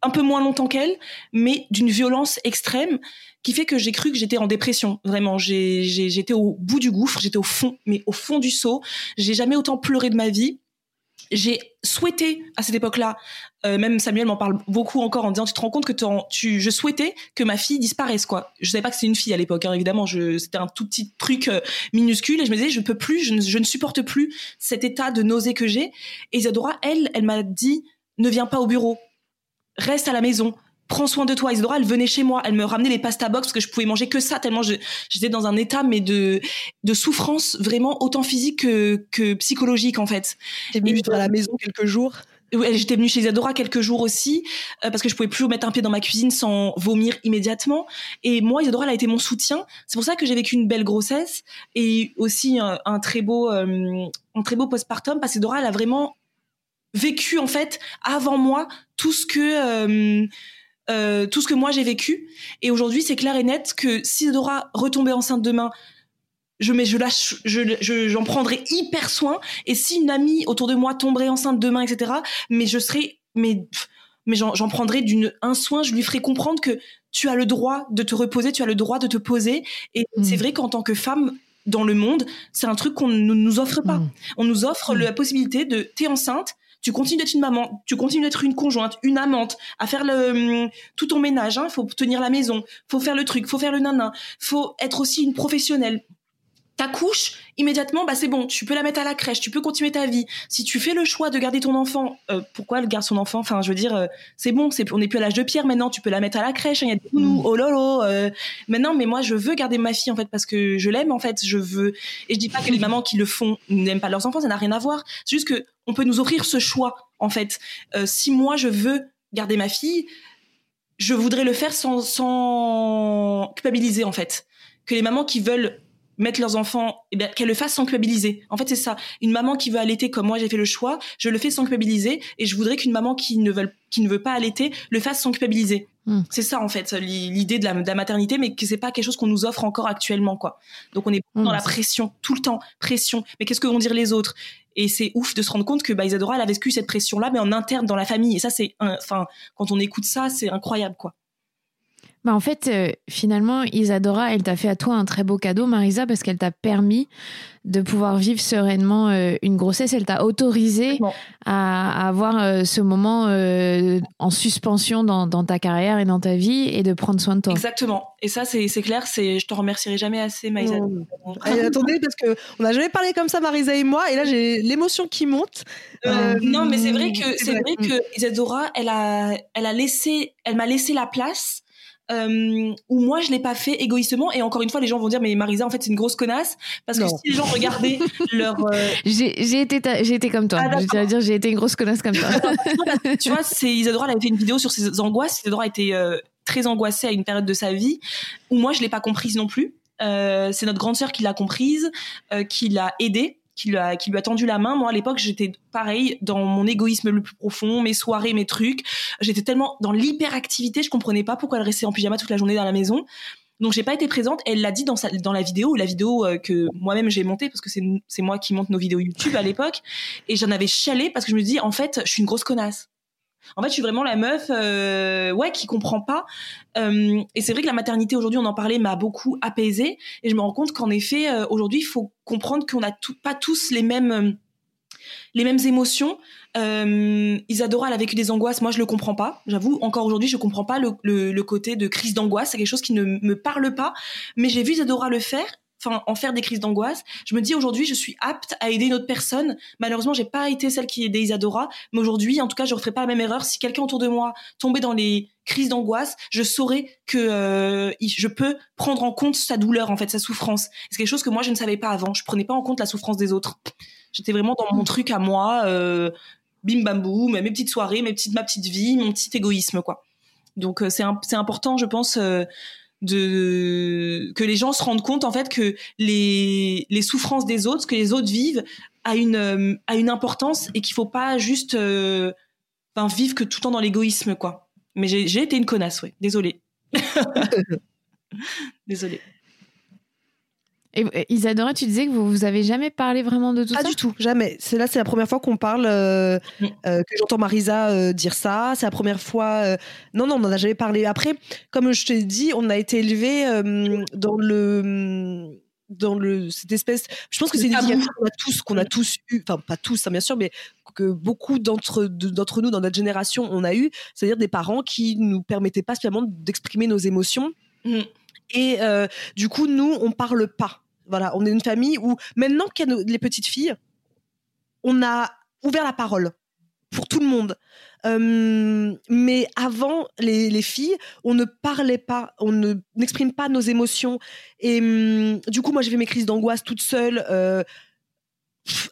Un peu moins longtemps qu'elle, mais d'une violence extrême qui fait que j'ai cru que j'étais en dépression. Vraiment, j'étais au bout du gouffre, j'étais au fond, mais au fond du seau. J'ai jamais autant pleuré de ma vie. J'ai souhaité à cette époque-là, euh, même Samuel m'en parle beaucoup encore en disant tu te rends compte que tu, je souhaitais que ma fille disparaisse quoi. Je savais pas que c'était une fille à l'époque, hein, évidemment, c'était un tout petit truc euh, minuscule et je me disais je peux plus, je ne, supporte plus cet état de nausée que j'ai. Et Isadora, elle, elle m'a dit ne viens pas au bureau, reste à la maison, prends soin de toi. Isadora, elle venait chez moi, elle me ramenait les pasta box parce que je pouvais manger que ça tellement j'étais dans un état mais de de souffrance vraiment autant physique que, que psychologique en fait. T'es venue à la maison quelques jours. J'étais venue chez Isadora quelques jours aussi euh, parce que je pouvais plus mettre un pied dans ma cuisine sans vomir immédiatement. Et moi, Isadora, elle a été mon soutien. C'est pour ça que j'ai vécu une belle grossesse et aussi un, très beau, euh, un très beau postpartum parce qu'Isadora, elle a vraiment vécu en fait avant moi tout ce que euh, euh, tout ce que moi j'ai vécu. Et aujourd'hui, c'est clair et net que si Dora retombait enceinte demain, je mais je lâche, je j'en prendrais hyper soin. Et si une amie autour de moi tomberait enceinte demain, etc. Mais je serais, mais mais j'en prendrais d'une un soin. Je lui ferais comprendre que tu as le droit de te reposer, tu as le droit de te poser. Et mmh. c'est vrai qu'en tant que femme dans le monde, c'est un truc qu'on ne nous offre pas. Mmh. On nous offre mmh. la possibilité de t'es enceinte, tu continues d'être une maman, tu continues d'être une conjointe, une amante, à faire le hum, tout ton ménage. Hein, faut tenir la maison, faut faire le truc, faut faire le nanin, faut être aussi une professionnelle t'accouches, immédiatement, bah c'est bon, tu peux la mettre à la crèche, tu peux continuer ta vie. Si tu fais le choix de garder ton enfant, euh, pourquoi elle garde son enfant Enfin, je veux dire, euh, c'est bon, c'est on n'est plus à l'âge de pierre maintenant, tu peux la mettre à la crèche, hein, il y a des nounous, mm. oh lolo. Euh, maintenant, mais moi, je veux garder ma fille en fait parce que je l'aime en fait, je veux. Et je dis pas que les mamans qui le font n'aiment pas leurs enfants, ça n'a rien à voir. C'est juste que on peut nous offrir ce choix en fait. si moi je veux garder ma fille, je voudrais le faire sans, sans culpabiliser en fait. Que les mamans qui veulent mettre leurs enfants, eh bien, qu'elles le fassent sans culpabiliser. En fait, c'est ça. Une maman qui veut allaiter comme moi, j'ai fait le choix, je le fais sans culpabiliser, et je voudrais qu'une maman qui ne veut, qui ne veut pas allaiter le fasse sans culpabiliser. Hmm. C'est ça, en fait, l'idée de la, de la, maternité, mais que c'est pas quelque chose qu'on nous offre encore actuellement, quoi. Donc, on est hmm. dans la pression, tout le temps, pression. Mais qu'est-ce que vont dire les autres? Et c'est ouf de se rendre compte que bah, Isadora, elle a vécu cette pression-là, mais en interne dans la famille. Et ça, c'est, enfin, quand on écoute ça, c'est incroyable, quoi. Bah en fait, euh, finalement, Isadora, elle t'a fait à toi un très beau cadeau, Marisa, parce qu'elle t'a permis de pouvoir vivre sereinement euh, une grossesse. Elle t'a autorisé à, avoir euh, ce moment en suspension dans, dans, ta carrière et dans ta vie et de prendre soin de toi. Exactement. Et ça, c'est clair. C'est, je te remercierai jamais assez, Marisa. Oh. attendez, parce qu'on n'a jamais parlé comme ça, Marisa et moi, et là, j'ai l'émotion qui monte. non, mais c'est vrai que c'est vrai que Isadora, elle a, elle a laissé, elle m'a laissé la place euh, où moi je l'ai pas fait égoïstement. Et encore une fois les gens vont dire mais Marisa en fait c'est une grosse connasse. Parce que si les gens regardaient leur euh, j'ai été j'ai été comme toi. Ah, je dire j'ai été une grosse connasse comme toi. Tu vois c'est Isadora elle avait fait une vidéo sur ses angoisses. Isadora était euh, très angoissée à une période de sa vie où moi je l'ai pas comprise non plus. Euh, c'est notre grande sœur qui l'a comprise qui l'a aidée qui lui a, tendu la main. Moi, à l'époque, j'étais pareil dans mon égoïsme le plus profond, mes soirées, mes trucs. J'étais tellement dans l'hyperactivité, je comprenais pas pourquoi elle restait en pyjama toute la journée dans la maison. Donc j'ai pas été présente. Elle l'a dit dans la vidéo, la vidéo euh, que moi-même j'ai montée parce que c'est moi qui monte nos vidéos YouTube à l'époque. Et j'en avais chialé parce que je me dis en fait je suis une grosse connasse. En fait, je suis vraiment la meuf, euh, ouais, qui comprend pas. Euh, et c'est vrai que la maternité aujourd'hui, on en parlait, m'a beaucoup apaisée. Et je me rends compte qu'en effet, euh, aujourd'hui, il faut comprendre qu'on n'a pas tous les mêmes les mêmes émotions. Isadora, elle a vécu des angoisses. Moi, je le comprends pas. J'avoue, encore aujourd'hui, je comprends pas le, le côté de crise d'angoisse. C'est quelque chose qui ne me parle pas. Mais j'ai vu Isadora le faire enfin en faire des crises d'angoisse. Je me dis aujourd'hui, je suis apte à aider une autre personne. Malheureusement, j'ai pas été celle qui aidait Isadora, mais aujourd'hui, en tout cas, je referai pas la même erreur. Si quelqu'un autour de moi tombait dans les crises d'angoisse, je saurais que euh, je peux prendre en compte sa douleur, en fait, sa souffrance. C'est quelque chose que moi je ne savais pas avant. Je prenais pas en compte la souffrance des autres. J'étais vraiment dans mon truc à moi, euh, bim bam boum, mes petites soirées, mes petites ma petite vie, mon petit égoïsme quoi. Donc euh, c'est c'est important, je pense. Euh, de que les gens se rendent compte en fait que les les souffrances des autres, que les autres vivent, a une a une importance et qu'il faut pas juste enfin vivre que tout le temps dans l'égoïsme quoi. Mais j'ai été une connasse, ouais. Désolée. Désolée. Et Isadora, tu disais que vous, vous avez jamais parlé vraiment de tout ça Pas du tout, jamais. C'est là, c'est la première fois qu'on parle, euh, mm. euh, que j'entends Marisa euh, dire ça. C'est la première fois. Non, non, on n'en a jamais parlé. Après, comme je t'ai dit, on a été élevé dans le dans le cette espèce. Je pense que c'est une éducation qu'on a tous, qu'on a tous eu. Enfin, pas tous, hein, bien sûr, mais que beaucoup d'entre d'entre nous dans notre génération on a eu, c'est-à-dire des parents qui nous permettaient pas spécialement d'exprimer nos émotions. Mm. Et euh, du coup, nous, on parle pas. Voilà, on est une famille où maintenant qu'il y a les petites filles, on a ouvert la parole pour tout le monde. Euh, mais avant, les, filles, on ne parlait pas, on ne n'exprime pas nos émotions. Et hum, du coup, moi, j'ai fait mes crises d'angoisse toute seule. Euh,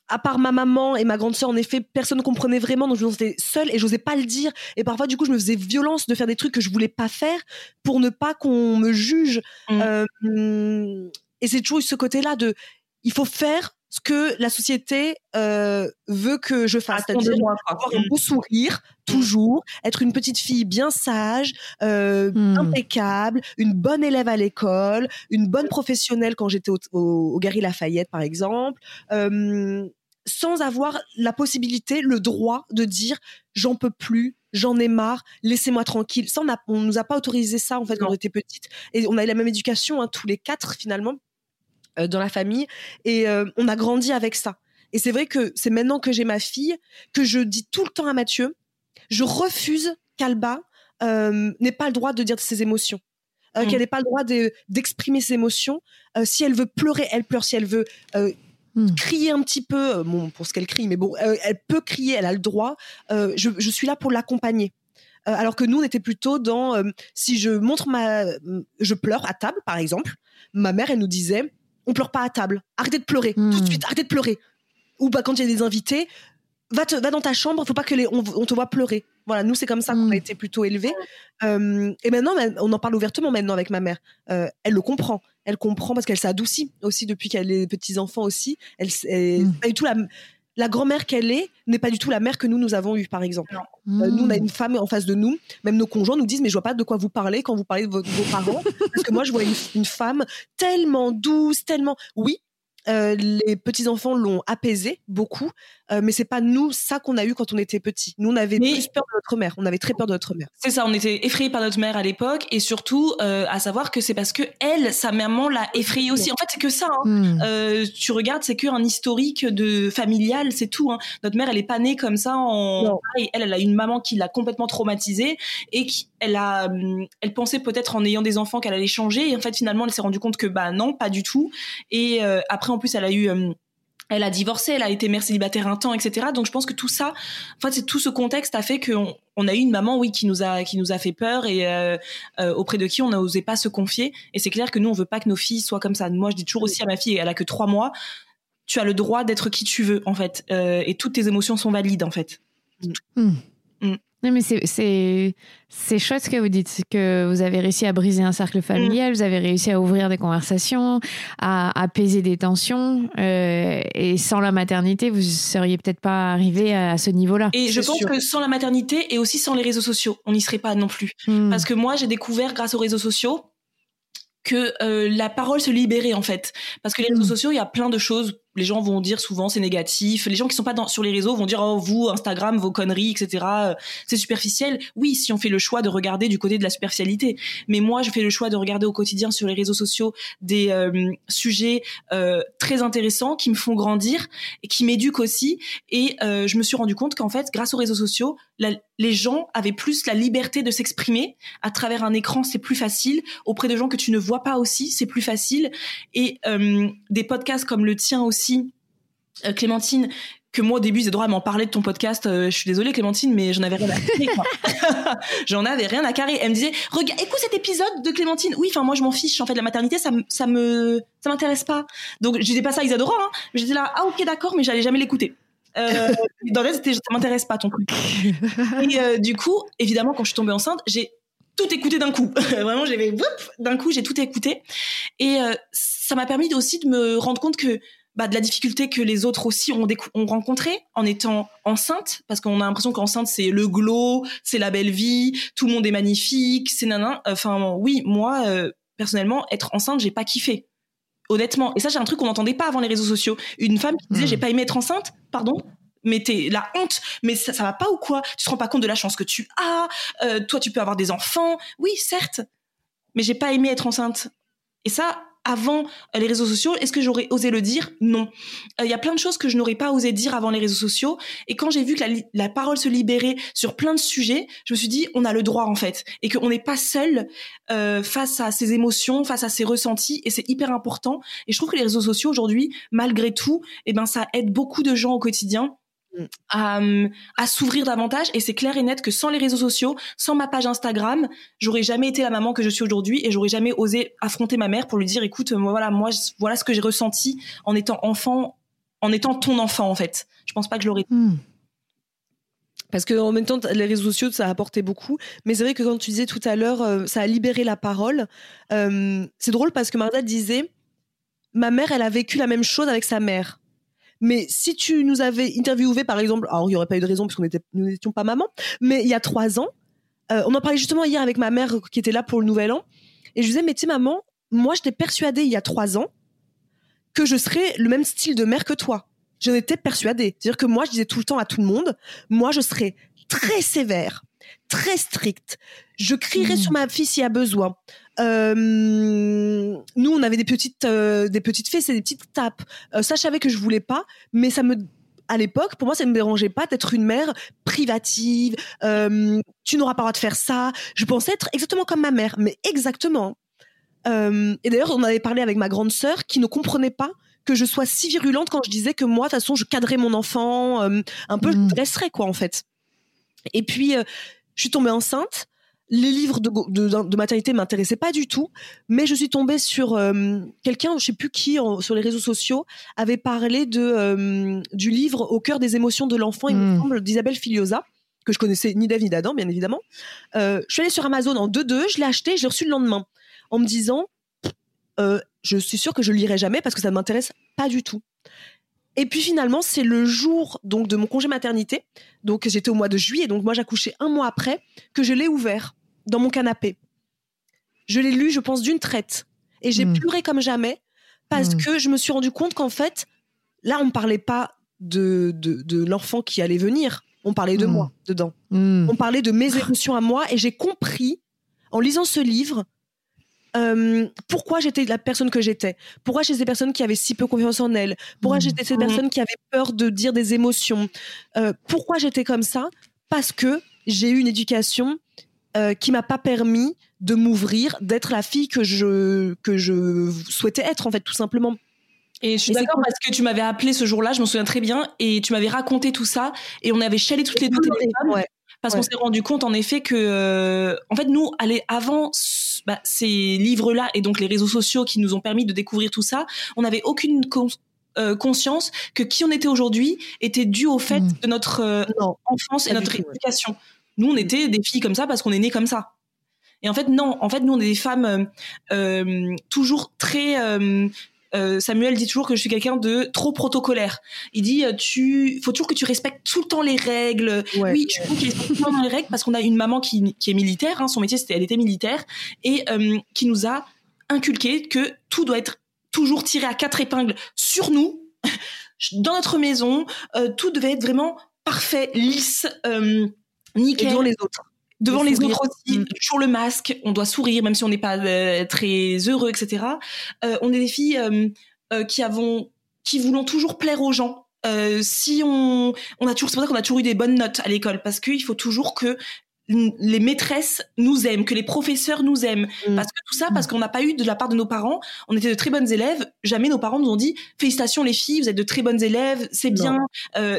à part ma maman et ma grande sœur, en effet, personne ne comprenait vraiment, donc je me sentais seule et j'osais pas le dire. Et parfois, du coup, je me faisais violence de faire des trucs que je voulais pas faire pour ne pas qu'on me juge. Mmh. Euh, et c'est toujours ce côté-là de, il faut faire ce que la société euh, veut que je fasse. C'est-à-dire avoir un beau sourire, toujours, être une petite fille bien sage, euh, mm. impeccable, une bonne élève à l'école, une bonne professionnelle quand j'étais au, au, Gary Lafayette, par exemple, euh, sans avoir la possibilité, le droit de dire j'en peux plus, j'en ai marre, laissez-moi tranquille. Ça, on, on nous a pas autorisé ça en fait quand on était petite. Et on a eu la même éducation, hein, tous les quatre finalement. Euh, dans la famille et euh, on a grandi avec ça. Et c'est vrai que c'est maintenant que j'ai ma fille que je dis tout le temps à Mathieu, je refuse qu'Alba euh, n'ait pas le droit de dire ses émotions. Mm. qu'elle n'ait pas le droit d'exprimer ses émotions. si elle veut pleurer, elle pleure. Si elle veut mm. crier un petit peu, bon, pour ce qu'elle crie, mais bon, elle peut crier, elle a le droit. Je, je, suis là pour l'accompagner. alors que nous, on était plutôt dans, si je montre ma, je pleure à table, par exemple, ma mère, elle nous disait, on pleure pas à table. Arrêtez de pleurer tout de hmm. suite. Arrêtez de pleurer. Ou bah, quand il y a des invités, va, te, va dans ta chambre. Faut pas que les, on, te voit pleurer. Voilà, nous c'est comme ça qu'on a hmm. été plutôt élevés. Euh, et maintenant, on en parle ouvertement maintenant avec ma mère. Euh, elle le comprend. Elle comprend parce qu'elle s'adoucit aussi depuis qu'elle est petits enfants aussi. Elle, elle hmm. pas du tout la la grand-mère qu'elle est n'est pas du tout la mère que nous, nous avons eue, par exemple. Euh, nous, on a une femme en face de nous. Même nos conjoints nous disent, mais je vois pas de quoi vous parlez quand vous parlez de vos, parents. parce que moi, je vois une, femme tellement douce, tellement... Oui, euh, les petits enfants l'ont apaisé beaucoup, euh, mais c'est pas nous ça qu'on a eu quand on était petit. Nous on avait plus peur de notre mère, on avait très peur de notre mère. C'est ça, on était effrayés par notre mère à l'époque et surtout euh, à savoir que c'est parce que elle, sa maman l'a effrayée aussi. En fait c'est que ça. Hein. Hmm. tu regardes, c'est qu'un historique de familial, c'est tout. Hein. Notre mère, elle est pas née comme ça. En... Elle, elle a une maman qui l'a complètement traumatisée et qui, elle a, hum, elle pensait peut-être en ayant des enfants qu'elle allait changer et en fait finalement elle s'est rendue compte que bah non, pas du tout. Et après en plus elle a eu hum, elle a divorcé, elle a été mère célibataire un temps, etc. Donc je pense que tout ça, en fait, c'est tout ce contexte a fait qu'on on a eu une maman, oui, qui nous a qui nous a fait peur et euh, euh, auprès de qui on n'osait pas se confier. Et c'est clair que nous, on veut pas que nos filles soient comme ça. Moi, je dis toujours aussi à ma fille, elle a que trois mois, tu as le droit d'être qui tu veux, en fait, euh, et toutes tes émotions sont valides, en fait. Mm. Mm. Non, mais c'est chouette ce que vous dites, que vous avez réussi à briser un cercle familial, vous avez réussi à ouvrir des conversations, à apaiser des tensions, euh, et sans la maternité, vous seriez peut-être pas arrivé à, ce niveau-là. Et je pense que sans la maternité et aussi sans les réseaux sociaux, on n'y serait pas non plus. Hmm. Parce que moi, j'ai découvert grâce aux réseaux sociaux que euh, la parole se libérait en fait. Parce que les réseaux hmm. sociaux, il y a plein de choses les gens vont dire souvent c'est négatif. Les gens qui sont pas dans, sur les réseaux vont dire oh vous Instagram vos conneries etc. Euh, c'est superficiel. Oui, si on fait le choix de regarder du côté de la superficialité. Mais moi je fais le choix de regarder au quotidien sur les réseaux sociaux des euh, sujets euh, très intéressants qui me font grandir et qui m'éduquent aussi. Et je me suis rendu compte qu'en fait grâce aux réseaux sociaux les gens avaient plus la liberté de s'exprimer à travers un écran, c'est plus facile. Auprès de gens que tu ne vois pas aussi, c'est plus facile. Et des podcasts comme le tien aussi euh, Clémentine, que moi au début Zedora m'en parlait de ton podcast. Euh, je suis désolée Clémentine, mais j'en avais rien à carrer. j'en avais rien à carrer. Elle me disait, regarde, écoute cet épisode de Clémentine. Oui, enfin moi je m'en fiche. En fait, la maternité, ça, ça me, ça m'intéresse pas. Donc je disais pas ça à Isadora. Hein. J'étais là, ah ok d'accord, mais j'allais jamais l'écouter. Euh, dans le c'était, ça m'intéresse pas ton truc. Et du coup, évidemment, quand je suis tombée enceinte, j'ai tout écouté d'un coup. Vraiment, j'avais d'un coup, j'ai tout écouté. Et euh, ça m'a permis aussi de me rendre compte que bah, de la difficulté que les autres aussi ont, ont rencontré en étant enceinte, parce qu'on a l'impression qu'enceinte c'est le glow, c'est la belle vie, tout le monde est magnifique, c'est nanan. Enfin, oui, moi euh, personnellement, être enceinte, j'ai pas kiffé. Honnêtement, et ça, c'est un truc qu'on n'entendait pas avant les réseaux sociaux. Une femme qui disait hmm. j'ai pas aimé être enceinte, pardon, mais t'es la honte, mais ça, ça va pas ou quoi? Tu te rends pas compte de la chance que tu as euh, Toi, tu peux avoir des enfants. Oui, certes, mais j'ai pas aimé être enceinte. Et ça, avant les réseaux sociaux, est-ce que j'aurais osé le dire? Non. Il euh, y a plein de choses que je n'aurais pas osé dire avant les réseaux sociaux. Et quand j'ai vu que la, parole se libérait sur plein de sujets, je me suis dit, on a le droit en fait. Et qu'on n'est pas seul euh, face à ses émotions, face à ses ressentis. Et c'est hyper important. Et je trouve que les réseaux sociaux aujourd'hui, malgré tout, eh ben, ça aide beaucoup de gens au quotidien à, à s'ouvrir davantage et c'est clair et net que sans les réseaux sociaux, sans ma page Instagram, j'aurais jamais été la maman que je suis aujourd'hui et j'aurais jamais osé affronter ma mère pour lui dire écoute moi voilà moi voilà ce que j'ai ressenti en étant enfant en étant ton enfant en fait. Je pense pas que je l'aurais hmm. Parce que en même temps, les réseaux sociaux, ça a apporté beaucoup. Mais c'est vrai que quand tu disais tout à l'heure, euh, ça a libéré la parole. Euh, c'est drôle parce que Martha disait, ma mère, elle a vécu la même chose avec sa mère. Mais si tu nous avais interviewé, par exemple, alors il n'y aurait pas eu de raison puisqu'on nous n'étions pas maman, mais il y a trois ans, euh, on en parlait justement hier avec ma mère qui était là pour le nouvel an, et je disais, mais tu sais, maman, moi, j'étais persuadée il y a trois ans que je serais le même style de mère que toi. J'en étais persuadée. C'est-à-dire que moi, je disais tout le temps à tout le monde, moi, je serais très sévère, très stricte. Je crierais mmh. sur ma fille s'il y a besoin. Euh, nous, on avait des petites, euh, des petites fesses et des petites tapes. Euh, ça, je savais que je voulais pas, mais ça me, à l'époque, pour moi, ça ne me dérangeait pas d'être une mère privative. tu n'auras pas le droit de faire ça. Je pensais être exactement comme ma mère, mais exactement. et d'ailleurs, on avait parlé avec ma grande sœur qui ne comprenait pas que je sois si virulente quand je disais que moi, de toute façon, je cadrais mon enfant, un peu, je mmh. dresserais, quoi, en fait. Et puis, je suis tombée enceinte les livres de, de, de maternité m'intéressaient pas du tout, mais je suis tombée sur euh, quelqu'un, je sais plus qui, sur les réseaux sociaux, avait parlé de euh, du livre Au cœur des émotions de l'enfant, il me hmm. semble, d'Isabelle Filiosa, que je connaissais ni d'Ève ni d'Adam, bien évidemment. Euh, je suis allée sur Amazon en 2-2, je l'ai acheté, je l'ai reçu le lendemain, en me disant, je suis sûre que je le lirai jamais parce que ça ne m'intéresse pas du tout. Et puis finalement, c'est le jour donc de mon congé maternité, donc j'étais au mois de juillet, donc moi j'accouchais un mois après, que je l'ai ouvert dans mon canapé. Je l'ai lu, je pense, d'une traite. Et j'ai hmm. pleuré comme jamais parce hmm. que je me suis rendu compte qu'en fait, là, on ne parlait pas de, de, l'enfant qui allait venir. On parlait de hmm. moi dedans. On parlait de mes émotions à moi et j'ai compris, en lisant ce livre, euh, pourquoi j'étais la personne que j'étais? Pourquoi j'étais ces personnes qui avaient si peu confiance en elles. Pourquoi j'étais ces personnes qui avaient peur de dire des émotions? Euh, pourquoi j'étais comme ça? Parce que j'ai eu une éducation euh, qui m'a pas permis de m'ouvrir, d'être la fille que je que je souhaitais être en fait tout simplement. Et je suis d'accord parce que tu m'avais appelé ce jour-là, je m'en souviens très bien, et tu m'avais raconté tout ça, et on avait chialé toutes les deux téléphone, parce qu'on s'est rendu compte en effet que, euh, en fait, nous, aller avant bah, ces livres-là et donc les réseaux sociaux qui nous ont permis de découvrir tout ça, on n'avait aucune euh, conscience que qui on était aujourd'hui était dû au fait mmh. de notre enfance et notre éducation. Nous, on était des filles comme ça parce qu'on est nés comme ça. Et en fait, non. En fait, nous, on est des femmes euh, euh toujours très. Euh, euh, Samuel dit toujours que je suis quelqu'un de trop protocolaire. Il dit tu faut toujours que tu respectes tout le temps les règles. Oui, je trouve qu'il est tout le temps dans les règles parce qu'on a une maman qui, qui est militaire. Hein, son métier, c'était elle était militaire et qui nous a inculqué que tout doit être toujours tiré à quatre épingles sur nous, dans notre maison. tout devait être vraiment parfait, lisse. Nickel. devant les autres. Devant les autres aussi, toujours le masque, on doit sourire même si on n'est pas euh, très heureux, etc. Euh, on est des filles euh, qui avons, qui voulons toujours plaire aux gens. si on, on a toujours, c'est pour ça qu'on a toujours eu des bonnes notes à l'école parce qu'il faut toujours que les maîtresses nous aiment, que les professeurs nous aiment. Mm. Parce que tout ça, parce qu'on n'a pas eu de la part de nos parents, on était de très bonnes élèves. Jamais nos parents nous ont dit félicitations les filles, vous êtes de très bonnes élèves, c'est bien.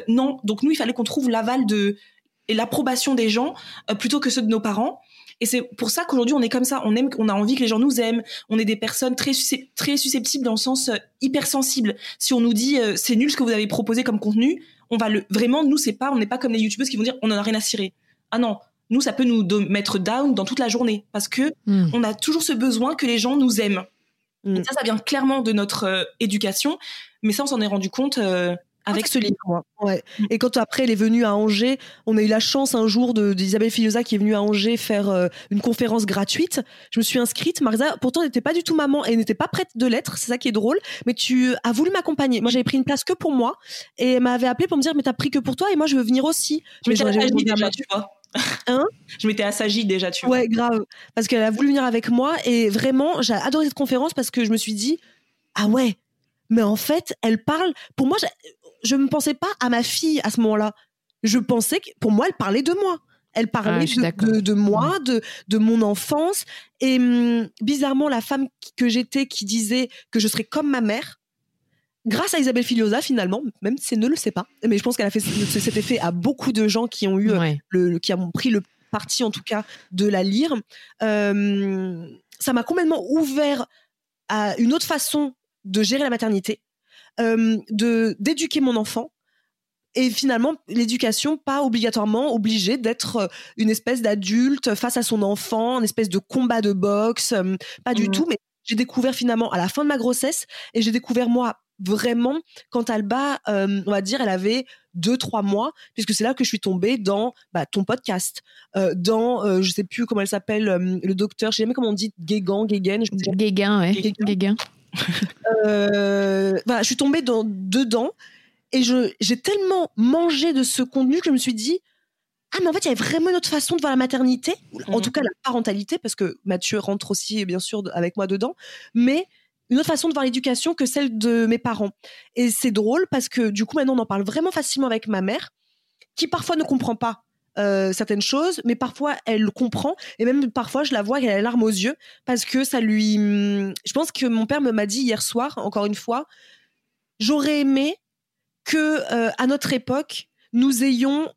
non, donc nous il fallait qu'on trouve l'aval de et l'approbation des gens euh, plutôt que ceux de nos parents. Et c'est pour ça qu'aujourd'hui on est comme ça. On aime, on a envie que les gens nous aiment. On est des personnes très très susceptibles dans le sens euh, hypersensible. Si on nous dit euh, c'est nul ce que vous avez proposé comme contenu, on va le vraiment nous c'est pas, on n'est pas comme les youtubeuses qui vont dire on en a rien à cirer. Ah non, nous, ça peut nous mettre down dans toute la journée parce que hmm. on a toujours ce besoin que les gens nous aiment. Hmm. Et ça, ça vient clairement de notre euh, éducation, mais ça, on s'en est rendu compte euh, avec ce livre. Ouais. Mm. Et quand après elle est venue à Angers, on a eu la chance un jour d'Isabelle Filosa qui est venue à Angers faire euh, une conférence gratuite. Je me suis inscrite. Marisa, pourtant, n'était pas du tout maman et n'était pas prête de l'être. C'est ça qui est drôle. Mais tu as voulu m'accompagner. Moi, j'avais pris une place que pour moi et elle m'avait appelé pour me dire mais t'as pris que pour toi et moi je veux venir aussi. Je m'étais assagie déjà, tu vois. Hein? Je m'étais assagie déjà, tu vois. Ouais, grave. Parce qu'elle a voulu venir avec moi et vraiment, j'ai adoré cette conférence parce que je me suis dit ah ouais. Mais en fait, elle parle. Pour moi, je ne pensais pas à ma fille à ce moment-là. Je pensais que pour moi, elle parlait de moi. Elle parlait de, moi, de, de mon enfance. Et hum, bizarrement, la femme que j'étais qui disait que je serais comme ma mère, grâce à Isabelle Filiosa finalement, même si elle ne le sait pas, mais je pense qu'elle a fait cet effet à beaucoup de gens qui ont eu le, qui ont pris le parti en tout cas de la lire. Hum, ça m'a complètement ouvert à une autre façon de gérer la maternité euh, de d'éduquer mon enfant et finalement l'éducation pas obligatoirement obligée d'être euh, une espèce d'adulte face à son enfant, une espèce de combat de boxe, euh, pas du mmh. tout. Mais j'ai découvert finalement à la fin de ma grossesse et j'ai découvert moi vraiment quand Alba, on va dire, elle avait deux trois mois puisque c'est là que je suis tombée dans bah, ton podcast dans je sais plus comment elle s'appelle le docteur je sais jamais comment on dit Guégan Guégan Guégan ouais Guégan euh, je suis tombée dans, dedans et j'ai tellement mangé de ce contenu que je me suis dit ah mais en fait il y avait vraiment une autre façon de voir la maternité. En tout cas la parentalité parce que Mathieu rentre aussi bien sûr avec moi dedans. Mais une autre façon de voir l'éducation que celle de mes parents. Et c'est drôle parce que du coup maintenant on en parle vraiment facilement avec ma mère qui parfois ne comprend pas euh, certaines choses, mais parfois elle comprend et même parfois je la vois qu'elle a les larmes aux yeux parce que ça lui. Je pense que mon père me m'a dit hier soir, encore une fois, j'aurais aimé que euh, à notre époque nous ayons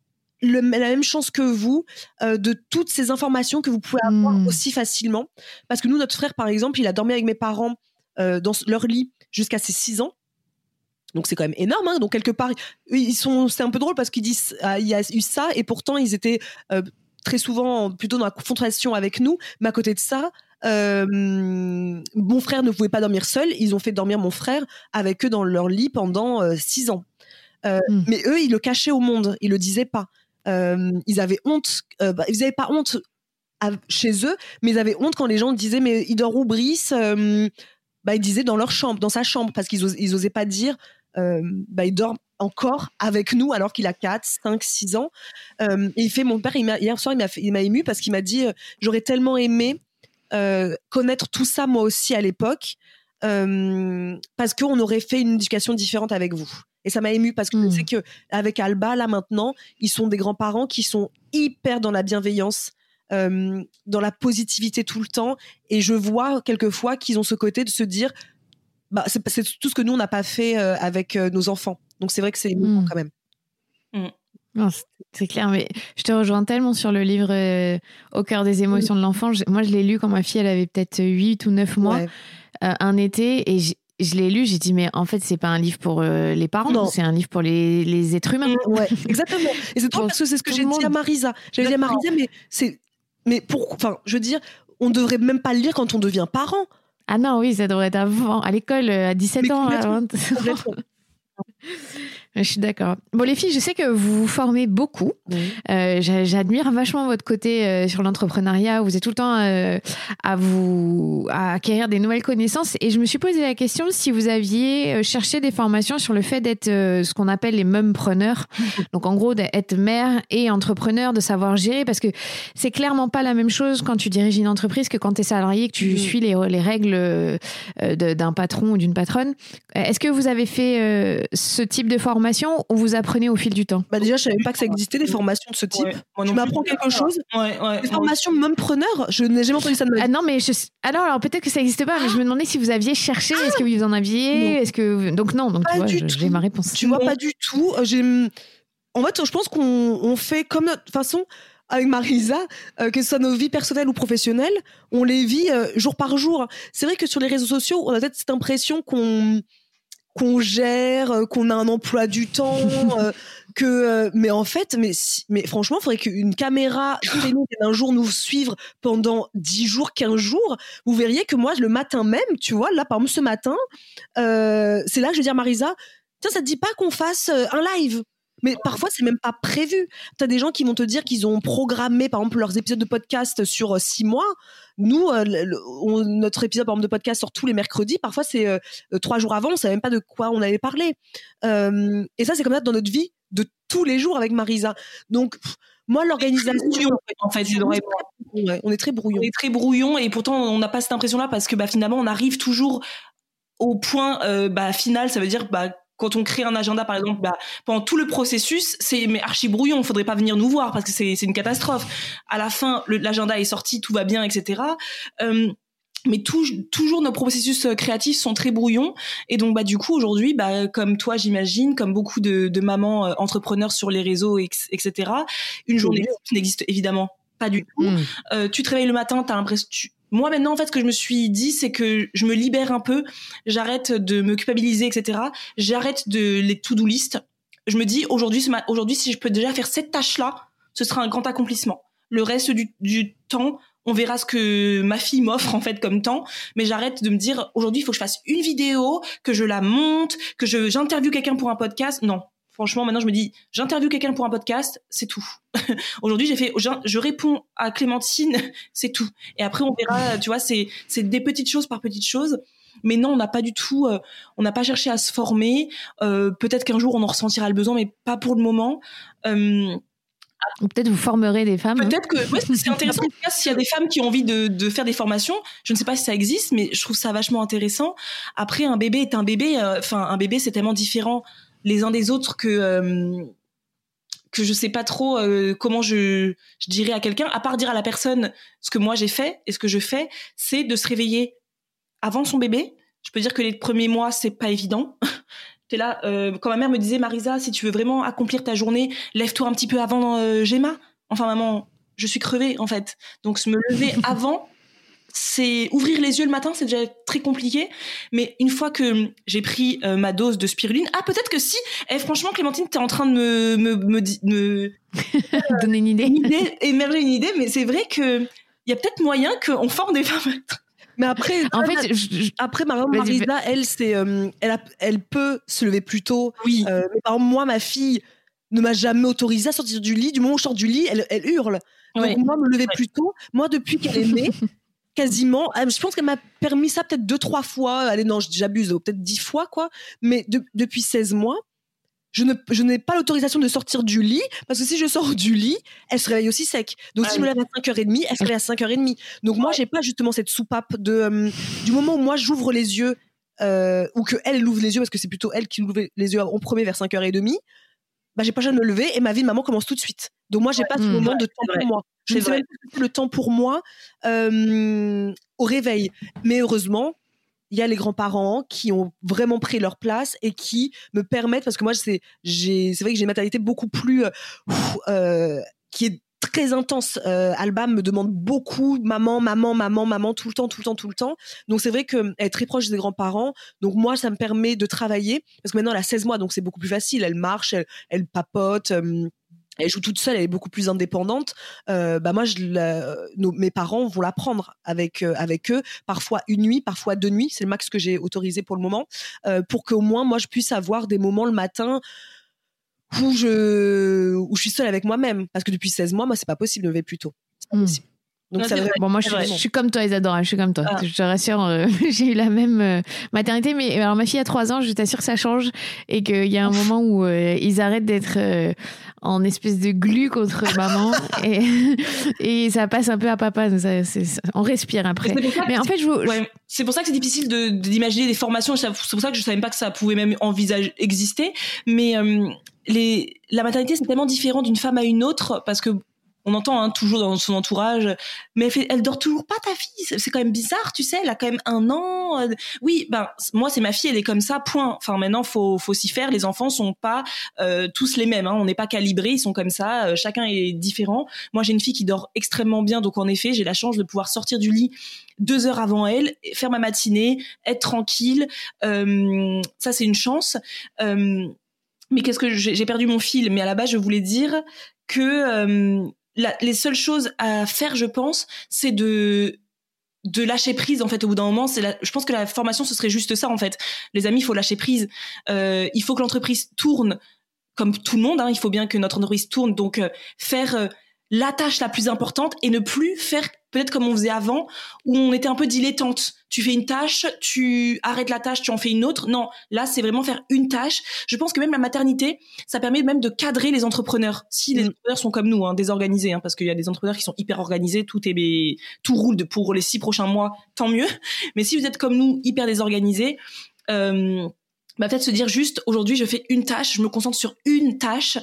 la même chance que vous euh, de toutes ces informations que vous pouvez avoir hmm. aussi facilement. Parce que nous, notre frère, par exemple, il a dormi avec mes parents dans leur lit jusqu'à ses 6 ans. Donc c'est quand même énorme. Hein. Donc quelque part, ils sont, c'est un peu drôle parce qu'ils disent, ah, il y a eu ça et pourtant ils étaient euh, très souvent plutôt dans la confrontation avec nous. Mais à côté de ça, euh, mon frère ne pouvait pas dormir seul. Ils ont fait dormir mon frère avec eux dans leur lit pendant euh, six ans. Hmm. Mais eux, ils le cachaient au monde. Ils le disaient pas. ils avaient honte. Bah, ils n'avaient pas honte chez eux, mais ils avaient honte quand les gens disaient mais il dort où Brice? Bah, ils disaient dans leur chambre, dans sa chambre, parce qu'ils ils osaient pas dire bah, il dort encore avec nous alors qu'il a 4, 5, 6 ans. Euh, et il fait, mon père, il hier soir, il m'a ému parce qu'il m'a dit, euh, j'aurais tellement aimé connaître tout ça moi aussi à l'époque, parce qu'on aurait fait une éducation différente avec vous. Et ça m'a ému parce que je mmh. sais que avec Alba là maintenant, ils sont des grands-parents qui sont hyper dans la bienveillance, dans la positivité tout le temps. Et je vois quelquefois qu'ils ont ce côté de se dire bah, c'est tout ce que nous, on n'a pas fait euh, avec euh, nos enfants. Donc c'est vrai que c'est mmh. quand même. Mmh. C'est clair, mais je te rejoins tellement sur le livre euh, Au cœur des émotions de l'enfant. Moi, je l'ai lu quand ma fille, elle avait peut-être 8 ou 9 mois, un été, et je l'ai lu, j'ai dit, mais en fait, c'est pas un livre pour les parents, c'est un livre pour les, les êtres humains. Ouais, exactement. Et c'est drôle parce que c'est ce que j'ai dit à Marisa. J'avais dit à Marisa, mais c'est. Mais pour. Enfin, je veux dire, on devrait même pas le lire quand on devient parent. Ah non, oui, ça devrait être avant, à l'école, euh, à 17 ans. Je suis d'accord. Bon, les filles, je sais que vous vous formez beaucoup. Euh, j'admire vachement votre côté euh, sur l'entrepreneuriat. Vous êtes tout le temps euh, à vous à acquérir des nouvelles connaissances. Et je me suis posé la question si vous aviez cherché des formations sur le fait d'être ce qu'on appelle les mumpreneurs. Donc, en gros, d'être mère et entrepreneur, de savoir gérer, parce que c'est clairement pas la même chose quand tu diriges une entreprise que quand tu es salarié, que tu suis les, les règles d'un patron ou d'une patronne. Est-ce que vous avez fait ce type de formation ou vous apprenez au fil du temps bah Déjà, je savais pas que ça existait des formations de ce type. tu m'apprends quelque chose Des formations même preneur Je n'ai jamais entendu ça de ma vie. Ah non, mais je... alors, alors peut-être que ça n'existe pas, mais je me demandais si vous aviez cherché. Est-ce que vous en aviez Est-ce que donc non Donc tu vois, j'ai ma réponse. Tu vois pas du tout. Euh, j'ai en fait, je pense qu'on fait comme notre façon avec Marisa, euh, que ce soit nos vies personnelles ou professionnelles, on les vit euh, jour par jour. C'est vrai que sur les réseaux sociaux, on a peut-être cette impression qu'on qu'on gère, euh, qu'on a un emploi du temps, euh, que euh, mais en fait, mais mais franchement, il faudrait qu'une caméra d'un jour nous suivre pendant 10 jours, 15 jours. Vous verriez que moi, le matin même, tu vois, là par exemple ce matin, c'est là que je vais dire Marisa, tiens, ça te dit pas qu'on fasse un live? Mais parfois, c'est même pas prévu. Tu as des gens qui vont te dire qu'ils ont programmé, par exemple, leurs épisodes de podcast sur six mois. Nous, euh, notre épisode par exemple, de podcast sort tous les mercredis. Parfois, c'est euh, trois jours avant. On savait même pas de quoi on allait parler. Euh, et ça, c'est comme ça dans notre vie de tous les jours avec Marisa. Donc, moi, l'organisation, en fait, on est très brouillon. On est très brouillon et pourtant, on n'a pas cette impression-là parce que bah, finalement, on arrive toujours au point bah, final. Ça veut dire bah, quand on crée un agenda, par exemple, bah, pendant tout le processus, c'est mais archi brouillon. Il faudrait pas venir nous voir parce que c'est une catastrophe. À la fin, l'agenda est sorti, tout va bien, etc. Euh, mais toujours nos processus euh, créatifs sont très brouillons et donc bah du coup aujourd'hui bah comme toi j'imagine comme beaucoup de, mamans euh, entrepreneurs sur les réseaux etc une journée n'existe évidemment pas du tout mmh. tu te réveilles le matin t'as l'impression moi maintenant en fait ce que je me suis dit c'est que je me libère un peu j'arrête de me culpabiliser etc j'arrête de les to-do list. Je me dis aujourd'hui aujourd'hui si je peux déjà faire cette tâche là ce sera un grand accomplissement. Le reste du, du temps on verra ce que ma fille m'offre en fait comme temps, mais j'arrête de me dire aujourd'hui il faut que je fasse une vidéo, que je la monte, que j'interviewe quelqu'un pour un podcast. Non, Franchement, maintenant, je me dis, j'interviewe quelqu'un pour un podcast, c'est tout. Aujourd'hui, j'ai fait, je réponds à Clémentine, c'est tout. Et après, on verra, tu vois, c'est, c'est des petites choses par petites choses. Mais non, on n'a pas du tout, euh, on n'a pas cherché à se former. Euh, peut-être qu'un jour, on en ressentira le besoin, mais pas pour le moment. Euh, Peut-être vous formerez des femmes. Hein. Peut-être que c'est intéressant. s'il y a des femmes qui ont envie de, de, faire des formations, je ne sais pas si ça existe, mais je trouve ça vachement intéressant. Après, un bébé est un bébé. Enfin, un bébé, c'est tellement différent les uns des autres que euh, que je sais pas trop euh, comment je, je dirais à quelqu'un, à part dire à la personne ce que moi j'ai fait et ce que je fais, c'est de se réveiller avant son bébé. Je peux dire que les premiers mois c'est pas évident. T'es là, euh, quand ma mère me disait Marisa, si tu veux vraiment accomplir ta journée, lève-toi un petit peu avant euh, Gemma. Enfin maman, je suis crevée en fait, donc se me lever avant c'est ouvrir les yeux le matin, c'est déjà très compliqué. Mais une fois que j'ai pris euh, ma dose de spiruline, ah peut-être que si. Eh, franchement, Clémentine, t'es en train de me me me, me donner une idée. une idée, émerger une idée. Mais c'est vrai que il y a peut-être moyen qu'on forme des femmes. Mais après, en fait, après Marisa, elle, c'est, euh, elle, elle peut se lever plus tôt. Oui. Euh, mais par exemple, moi, ma fille ne m'a jamais autorisé à sortir du lit. Du moment où je sors du lit, elle, elle hurle. Donc moi, me lever plus tôt. Moi, depuis qu'elle est née, quasiment. Euh, je pense qu'elle m'a permis ça peut-être deux, trois fois. Allez, non, j'abuse, peut-être dix fois, quoi. Mais depuis 16 mois, je ne je n'ai pas l'autorisation de sortir du lit parce que si je sors du lit, elle se réveille aussi sec. Donc si je me lève à 5h30, elle se réveille à 5h30. Donc moi, j'ai pas justement cette soupape de euh, du moment où moi j'ouvre les yeux euh, ou que elle, ouvre les yeux parce que c'est plutôt elle qui ouvre les yeux en premier vers 5h30. Bah, j'ai pas besoin de me lever et ma vie de maman commence tout de suite. Donc moi, j'ai pas ce mmh. moment de temps pour moi. Je ne sais le temps pour moi euh, au réveil. Mais heureusement, il y a les grands-parents qui ont vraiment pris leur place et qui me permettent, parce que moi, c'est vrai que j'ai une maternité beaucoup plus... Euh, euh, qui est très intense. Alba me demande beaucoup maman, maman, maman, maman tout le temps, tout le temps, tout le temps. Donc c'est vrai qu'elle est très proche des grands-parents. Donc moi, ça me permet de travailler parce que maintenant elle a 16 mois, donc c'est beaucoup plus facile. Elle marche, elle, elle papote elle joue toute seule, elle est beaucoup plus indépendante. Euh, bah moi, je mes parents vont la prendre avec euh, avec eux, parfois une nuit, parfois deux nuits, c'est le max que j'ai autorisé pour le moment, euh, pour qu'au moins moi je puisse avoir des moments le matin où je où je suis seule avec moi-même, parce que depuis 16 mois, moi c'est pas possible de lever plus tôt. Pas possible. Donc ça bon, moi, je suis, comme toi, Isadora. Je suis comme toi. Ah. Je te rassure, euh, j'ai eu la même euh, maternité. Mais alors, ma fille a 3 ans, je t'assure que ça change et qu'il y a un moment où euh, ils arrêtent d'être en espèce de glu contre maman et, et ça passe un peu à papa. Ça, on respire après. Mais en fait, je C'est pour ça que c'est difficile d'imaginer de, des formations. C'est pour ça que je savais pas que ça pouvait même envisager exister. Mais les, la maternité, c'est tellement différent d'une femme à une autre parce que on entend hein, toujours dans son entourage, mais elle, fait, elle dort toujours pas ta fille. C'est quand même bizarre, tu sais. Elle a quand même un an. Euh, oui, ben moi c'est ma fille, elle est comme ça. Point. Enfin maintenant faut faut s'y faire. Les enfants sont pas euh, tous les mêmes. Hein. On n'est pas calibrés, ils sont comme ça. Euh, chacun est différent. Moi j'ai une fille qui dort extrêmement bien, donc en effet j'ai la chance de pouvoir sortir du lit deux heures avant elle, faire ma matinée, être tranquille. ça c'est une chance. mais qu'est-ce que j'ai perdu mon fil? Mais à la base je voulais dire que les seules choses à faire, je pense, c'est de de lâcher prise en fait au bout d'un moment. C'est je pense que la formation ce serait juste ça en fait. Les amis il faut lâcher prise. Euh, il faut que l'entreprise tourne comme tout le monde hein, il faut bien que notre entreprise tourne. Donc euh, faire euh, la tâche la plus importante et ne plus faire peut-être comme on faisait avant où on était un peu dilettante. Tu fais une tâche, tu arrêtes la tâche, tu en fais une autre. Non, là c'est vraiment faire une tâche. Je pense que même la maternité, ça permet même de cadrer les entrepreneurs. Si les mm. entrepreneurs sont comme nous, hein, désorganisés, hein, parce qu'il y a des entrepreneurs qui sont hyper organisés, tout est tout roule pour les six prochains mois, tant mieux. Mais si vous êtes comme nous, hyper désorganisés. Euh, bah peut-être se dire juste aujourd'hui je fais une tâche, je me concentre sur une tâche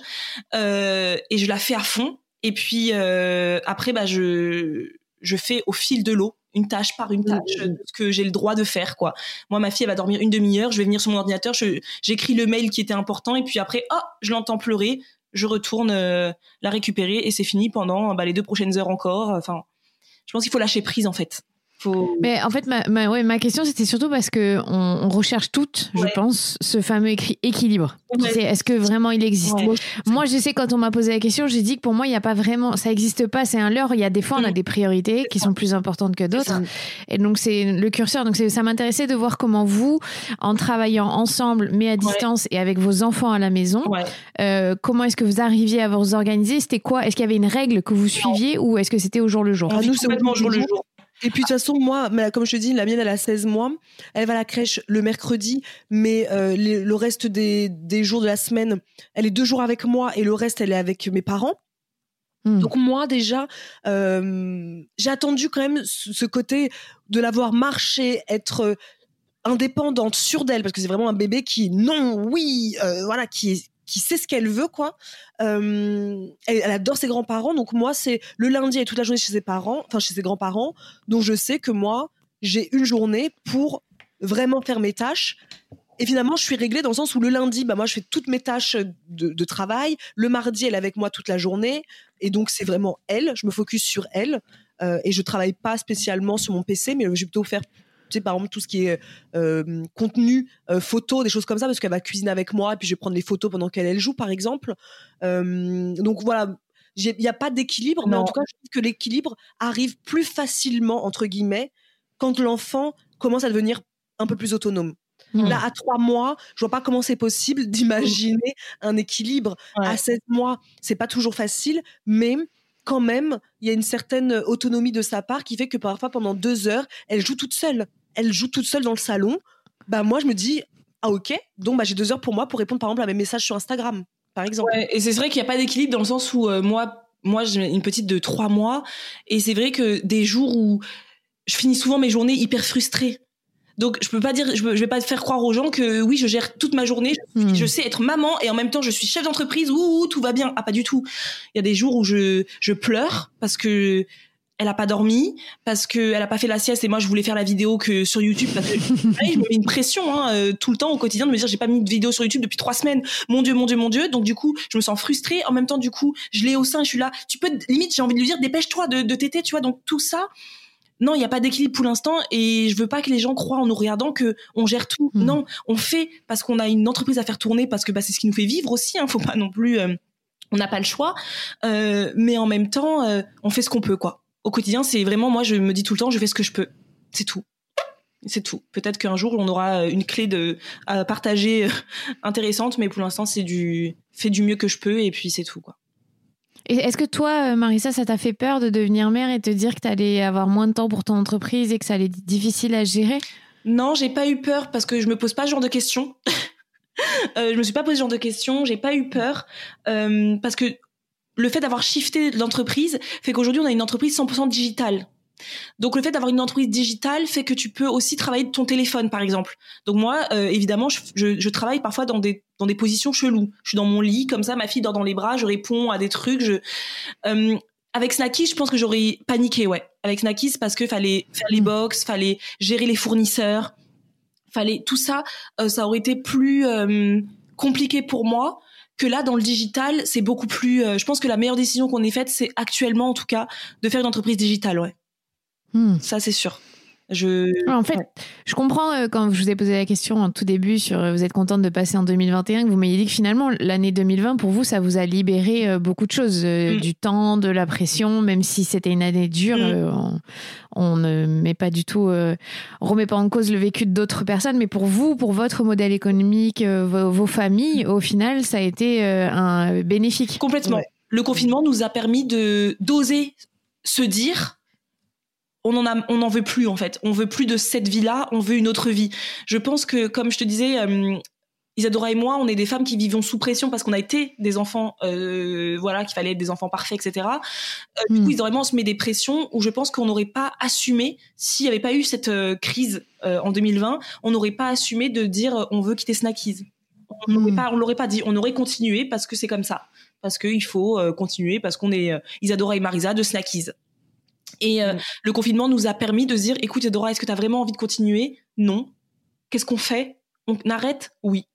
euh, et je la fais à fond et puis euh, après, bah, je, je fais au fil de l'eau une tâche par une tâche ce que j'ai le droit de faire quoi. Moi ma fille elle va dormir une demi-heure, je vais venir sur mon ordinateur, j'écris le mail qui était important et puis après oh je l'entends pleurer, je retourne euh, la récupérer et c'est fini pendant bah, les deux prochaines heures encore. Enfin, je pense qu'il faut lâcher prise en fait. Mais en fait, ma, ma, ouais, ma question, c'était surtout parce que on, recherche toutes, je pense, ce fameux équilibre. Est-ce que vraiment il existe? Moi, je sais, quand on m'a posé la question, j'ai dit que pour moi, il n'y a pas vraiment, ça n'existe pas, c'est un leurre. Il y a des fois, on a mm. des priorités qui sont plus importantes que d'autres. Et donc, c'est le curseur. Donc, ça m'intéressait de voir comment vous, en travaillant ensemble, mais à distance et avec vos enfants à la maison, euh, comment est-ce que vous arriviez à vous organiser? C'était quoi? Est-ce qu'il y avait une règle que vous suiviez ou est-ce que c'était au jour le jour? Ah, Nous, c'est au jour le jour. Et puis de toute façon, moi, comme je te dis, la mienne, elle a 16 mois. Elle va à la crèche le mercredi, mais euh, le reste des, des, jours de la semaine, elle est deux jours avec moi et le reste, elle est avec mes parents. Hmm. Donc moi déjà, euh, j'ai attendu quand même ce côté de l'avoir marché, être indépendante, sûre d'elle, parce que c'est vraiment un bébé qui, non, oui, euh, voilà, qui est qui sait ce qu'elle veut, quoi. Euh, elle, adore ses grands-parents, donc moi, c'est le lundi et toute la journée chez ses parents, enfin chez ses grands-parents, donc je sais que moi, j'ai une journée pour vraiment faire mes tâches. Et finalement, je suis réglée dans le sens où le lundi, bah moi, je fais toutes mes tâches de, travail. Le mardi, elle est avec moi toute la journée, et donc c'est vraiment elle. Je me focus sur elle. Euh, et je travaille pas spécialement sur mon PC, mais je vais plutôt faire sais, par exemple, tout ce qui est euh, contenu, euh, photo, des choses comme ça, parce qu'elle va cuisiner avec moi, et puis je vais prendre les photos pendant qu'elle elle joue, par exemple. Euh, donc voilà, il n'y a pas d'équilibre, mais en tout cas, je trouve que l'équilibre arrive plus facilement, entre guillemets, quand l'enfant commence à devenir un peu plus autonome. Mmh. Là, à trois mois, je vois pas comment c'est possible d'imaginer un équilibre. À sept mois, c'est pas toujours facile, mais quand même, il y a une certaine autonomie de sa part qui fait que parfois, pendant deux heures, elle joue toute seule elle joue toute seule dans le salon, bah moi je me dis ah ok, donc bah, j'ai deux heures pour moi pour répondre par exemple à mes messages sur Instagram, par exemple. et c'est vrai qu'il n'y a pas d'équilibre dans le sens où euh, moi, moi j'ai une petite de trois mois et c'est vrai que des jours où je finis souvent mes journées hyper frustrée. Donc je peux pas dire, je, vais pas faire croire aux gens que oui, je gère toute ma journée, je, hmm. sais être maman et en même temps je suis chef d'entreprise, ouh, tout va bien. Ah pas du tout. Il y a des jours où je je pleure parce que elle a pas dormi parce que elle a pas fait la sieste et moi je voulais faire la vidéo que sur YouTube parce que je me mets une pression hein, euh, tout le temps au quotidien de me dire j'ai pas mis de vidéo sur YouTube depuis trois semaines. Mon dieu mon dieu mon dieu. Donc du coup je me sens frustrée. En même temps du coup je l'ai au sein je suis là. Tu peux limite j'ai envie de lui dire dépêche-toi de, de téter tu vois. Donc tout ça non, il n'y a pas d'équilibre pour l'instant et je veux pas que les gens croient en nous regardant que on gère tout. Hmm. Non, on fait parce qu'on a une entreprise à faire tourner parce que bah, c'est ce qui nous fait vivre aussi. Hein, faut pas non plus, euh, on n'a pas le choix, euh, mais en même temps, euh, on fait ce qu'on peut quoi au quotidien, c'est vraiment moi, je me dis tout le temps, je fais ce que je peux. C'est tout. C'est tout. Peut-être qu'un jour, on aura une clé de, à partager euh, intéressante, mais pour l'instant, c'est du fais du mieux que je peux et puis c'est tout. quoi. Est-ce que toi, euh, Marissa, ça t'a fait peur de devenir mère et te dire que tu allais avoir moins de temps pour ton entreprise et que ça allait être difficile à gérer? Non, j'ai pas eu peur parce que je me pose pas ce genre de questions. euh, je me suis pas posé ce genre de questions, j'ai pas eu peur euh, parce que le fait d'avoir shifté l'entreprise fait qu'aujourd'hui on a une entreprise 100% digitale. Donc le fait d'avoir une entreprise digitale fait que tu peux aussi travailler de ton téléphone par exemple. Donc moi euh, évidemment je, travaille parfois dans des dans des positions cheloues. Je suis dans mon lit comme ça, ma fille dort dans les bras, je réponds à des trucs. Je euh, avec Snacky, je pense que j'aurais paniqué, ouais. Avec Snacky, parce que fallait faire les box, fallait gérer les fournisseurs, fallait tout ça, euh, ça aurait été plus compliqué pour moi que là dans le digital, c'est beaucoup plus. Euh, je pense que la meilleure décision qu'on ait faite, c'est actuellement en tout cas de faire une entreprise digitale, ouais. Hmm. Ça c'est sûr. Je... en fait, je comprends euh, quand je vous ai posé la question en tout début sur euh, vous êtes contente de passer en 2021, que vous m'ayez dit que finalement l'année 2020 pour vous ça vous a libéré euh, beaucoup de choses, mm. du temps, de la pression, même si c'était une année dure, mm. on, ne met pas du tout, on remet pas en cause le vécu d'autres personnes, mais pour vous, pour votre modèle économique, vos, familles, au final ça a été un bénéfique. Complètement. Le confinement nous a permis de d'oser se dire on en a, on en veut plus en fait. On veut plus de cette vie-là, on veut une autre vie. Je pense que, comme je te disais, euh, Isadora et moi, on est des femmes qui vivons sous pression parce qu'on a été des enfants, euh, voilà, qu'il fallait être des enfants parfaits, etc. Euh, du coup, hmm. Isadora et moi, on se met des pressions où je pense qu'on n'aurait pas assumé, s'il n'y avait pas eu cette crise en 2020, on n'aurait pas assumé de dire on veut quitter Snackies. On ne hmm. l'aurait pas dit, on aurait continué parce que c'est comme ça. Parce qu'il faut continuer, parce qu'on est Isadora et Marisa de Snackies. Et euh, mm. le confinement nous a permis de dire, écoute Dora, est-ce que tu as vraiment envie de continuer? Non. Qu'est-ce qu'on fait? On arrête? Oui.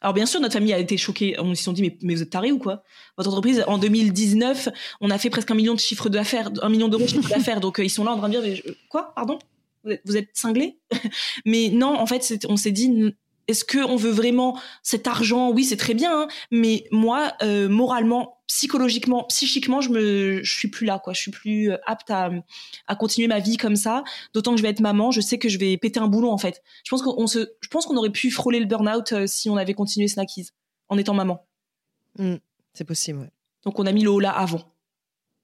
Alors bien sûr, notre famille a été choquée. On s'est dit, mais, vous êtes tarés ou quoi? Votre entreprise, en 2019, on a fait presque un million de chiffres d'affaires, un million d'euros de chiffre d'affaires. Donc euh, ils sont là en train de dire, quoi? Pardon? Vous êtes, vous êtes cinglés? Mais non, en fait, on s'est dit, est-ce qu'on veut vraiment cet argent? Oui, c'est très bien, hein. mais moi, euh, moralement, psychologiquement, psychiquement, je me, je suis plus là, quoi. Je suis plus euh, apte à, à continuer ma vie comme ça. D'autant que je vais être maman, je sais que je vais péter un boulon en fait. Je pense qu'on se, je pense qu'on aurait pu frôler le burn-out euh, si on avait continué Snackies en étant maman. Mmh, c'est possible. Ouais. Donc on a mis le haut là avant.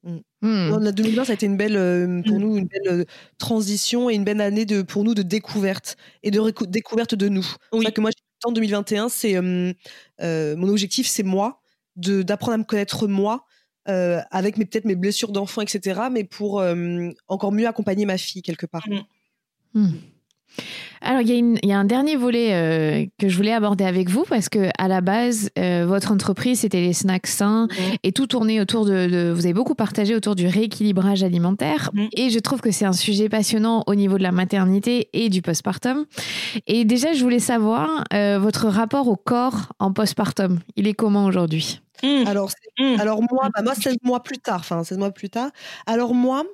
Mmh. Mmh. 2020, ça a été une belle, euh, pour nous, une belle transition et une belle année de, pour nous de découverte et de découverte de nous. Oui. C'est que moi, en 2021, c'est mon objectif, c'est moi d'apprendre à me connaître moi, euh, avec peut-être mes blessures d'enfant, etc., mais pour euh, encore mieux accompagner ma fille quelque part. Mmh. Alors, il y, a un dernier volet euh, que je voulais aborder avec vous parce que à la base, votre entreprise, c'était les snacks sains mmh. et tout tournait autour de, Vous avez beaucoup partagé autour du rééquilibrage alimentaire et je trouve que c'est un sujet passionnant au niveau de la maternité et du postpartum. Et déjà, je voulais savoir votre rapport au corps en postpartum. Il est comment aujourd'hui? Mmh. Alors, mmh. alors moi, bah, moi, 16 mois plus tard, enfin 16 mois plus tard, alors moi,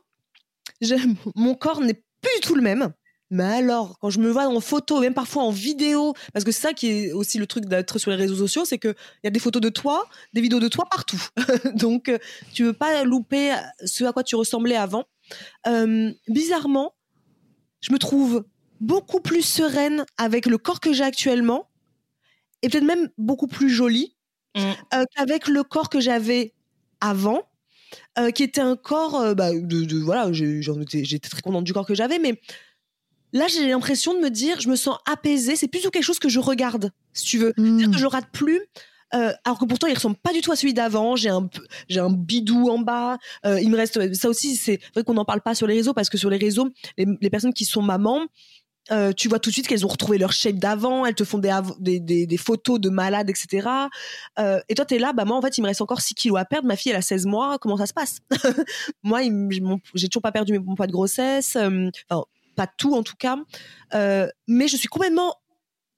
mon corps n'est plus du tout le même. Mais alors, quand je me vois en photo, même parfois en vidéo, parce que c'est ça qui est aussi le truc d'être sur les réseaux sociaux, c'est qu'il y a des photos de toi, des vidéos de toi partout. Donc, euh, tu veux pas louper ce à quoi tu ressemblais avant. Euh, bizarrement, je me trouve beaucoup plus sereine avec le corps que j'ai actuellement, et peut-être même beaucoup plus jolie. Mmh. Euh, qu'avec le corps que j'avais avant, euh, qui était un corps, bah, de, voilà, j'étais très contente du corps que j'avais, mais là j'ai l'impression de me dire, je me sens apaisée. C'est plutôt quelque chose que je regarde, si tu veux, mmh. que je rate plus. alors que pourtant il ressemble pas du tout à celui d'avant. J'ai un j'ai un bidou en bas. il me reste ça aussi c'est vrai qu'on n'en parle pas sur les réseaux parce que sur les réseaux les, les personnes qui sont mamans euh, tu vois tout de suite qu'elles ont retrouvé leur shape d'avant, elles te font des, des, des, photos de malades, etc. Euh, et toi, tu es là, bah moi, en fait, il me reste encore 6 kilos à perdre. Ma fille, elle a 16 mois. Comment ça se passe? Moi, j'ai toujours pas perdu mon poids de grossesse. Euh, enfin, pas tout, en tout cas. mais je suis complètement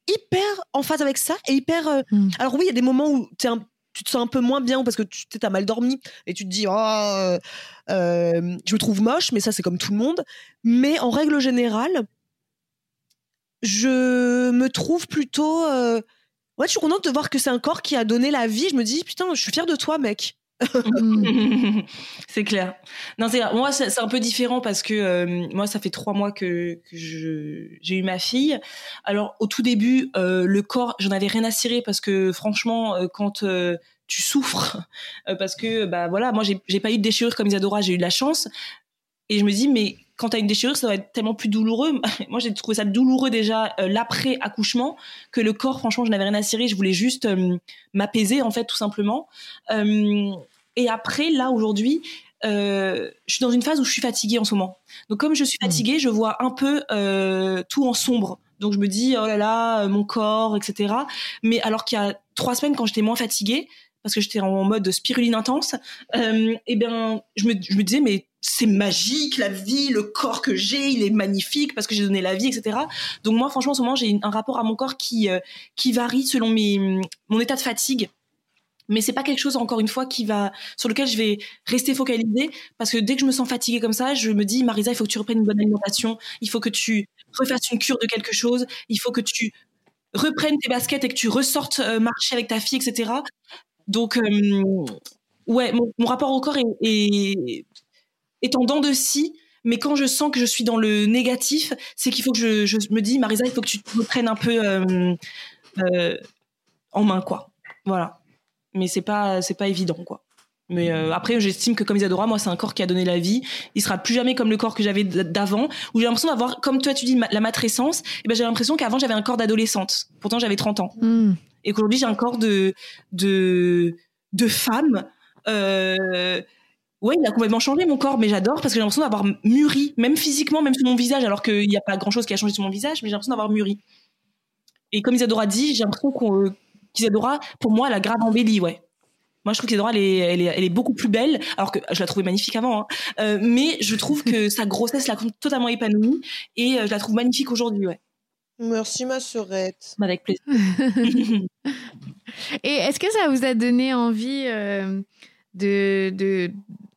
hyper en phase avec ça et hyper. Hmm. Alors, oui, il y a des moments où tu te sens un peu moins bien parce que tu as mal dormi et tu te dis oh, je me trouve moche mais ça c'est comme tout le monde mais en règle générale je me trouve plutôt. Euh, ouais, je suis contente de voir que c'est un corps qui a donné la vie. Je me dis, putain, je suis fière de toi, mec. c'est clair. Non, c'est moi c'est un peu différent parce que euh, moi ça fait trois mois que, j'ai eu ma fille. Alors au tout début, euh, le corps, j'en avais rien à cirer parce que franchement, quand tu souffres, parce que bah voilà, moi j'ai pas eu de déchirure comme Isadora, j'ai eu de la chance. Et je me dis mais quand tu as une déchirure, ça doit être tellement plus douloureux. Moi, j'ai trouvé ça douloureux déjà euh, l'après accouchement que le corps. Franchement, je n'avais rien à cirer. Je voulais juste euh, m'apaiser en fait, tout simplement. Euh, et après, là aujourd'hui, je suis dans une phase où je suis fatiguée en ce moment. Donc, comme je suis mmh. fatiguée, je vois un peu tout en sombre. Donc, je me dis oh là là, mon corps, etc. Mais alors qu'il y a trois semaines, quand j'étais moins fatiguée, parce que j'étais en mode spiruline intense, et bien je me, je me disais mais c'est magique la vie, le corps que j'ai, il est magnifique parce que j'ai donné la vie, etc. Donc moi franchement en ce moment j'ai un rapport à mon corps qui euh, qui varie selon mes mon état de fatigue. Mais c'est pas quelque chose encore une fois qui va sur lequel je vais rester focalisée parce que dès que je me sens fatiguée comme ça je me dis Marisa il faut que tu reprennes une bonne alimentation. Il faut que tu refasses une cure de quelque chose. Il faut que tu reprennes tes baskets et que tu ressortes euh, marcher avec ta fille etc donc euh, ouais mon, rapport au corps est, est, en dents de scie mais quand je sens que je suis dans le négatif c'est qu'il faut que je, je, me dis Marisa il faut que tu te reprennes un peu euh, en main quoi voilà mais c'est pas c'est pas évident quoi. Mais euh, après, j'estime que comme Isadora, moi, c'est un corps qui a donné la vie. Il sera plus jamais comme le corps que j'avais d'avant, où j'ai l'impression d'avoir, comme toi tu dis, la matrescence. Et ben j'ai l'impression qu'avant j'avais un corps d'adolescente. Pourtant, j'avais 30 ans. Hmm. Et qu'aujourd'hui, j'ai un corps de de de femme. Euh, ouais, il a complètement changé mon corps, mais j'adore parce que j'ai l'impression d'avoir mûri, même physiquement, même sur mon visage, alors qu'il n'y a pas grand chose qui a changé sur mon visage, mais j'ai l'impression d'avoir mûri. Et comme Isadora dit, j'ai l'impression qu'on qu'Isadora, pour moi, elle a grave embelli, ouais. Moi, je trouve qu'Isadora, elle est, elle, est, elle est beaucoup plus belle, alors que je la trouvais magnifique avant. Hein. Euh, mais je trouve que sa grossesse l'a totalement épanouie et euh, je la trouve magnifique aujourd'hui, ouais. Merci ma sœurette. Bah, avec plaisir. et est-ce que ça vous a donné envie euh, de, de,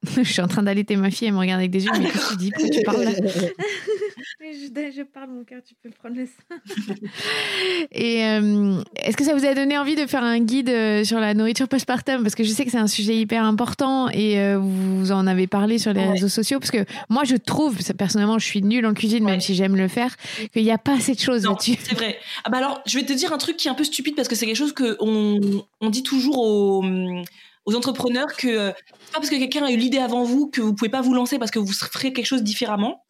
je suis en train d'allaiter ma fille, elle me regarde avec des yeux, mais qu'est-ce que tu dis Pourquoi tu parles je, je, parle, mon cœur, tu peux prendre le sein. Et euh, est-ce que ça vous a donné envie de faire un guide euh, sur la nourriture postpartum? Parce que je sais que c'est un sujet hyper important et euh, vous en avez parlé sur les réseaux sociaux. Parce que moi, je trouve, personnellement, je suis nulle en cuisine, même si j'aime le faire, qu'il n'y a pas assez de choses là-dessus. C'est vrai. Ah bah alors, je vais te dire un truc qui est un peu stupide parce que c'est quelque chose qu'on on dit toujours aux aux entrepreneurs que euh, pas parce que quelqu'un a eu l'idée avant vous que vous pouvez pas vous lancer parce que vous ferez quelque chose différemment.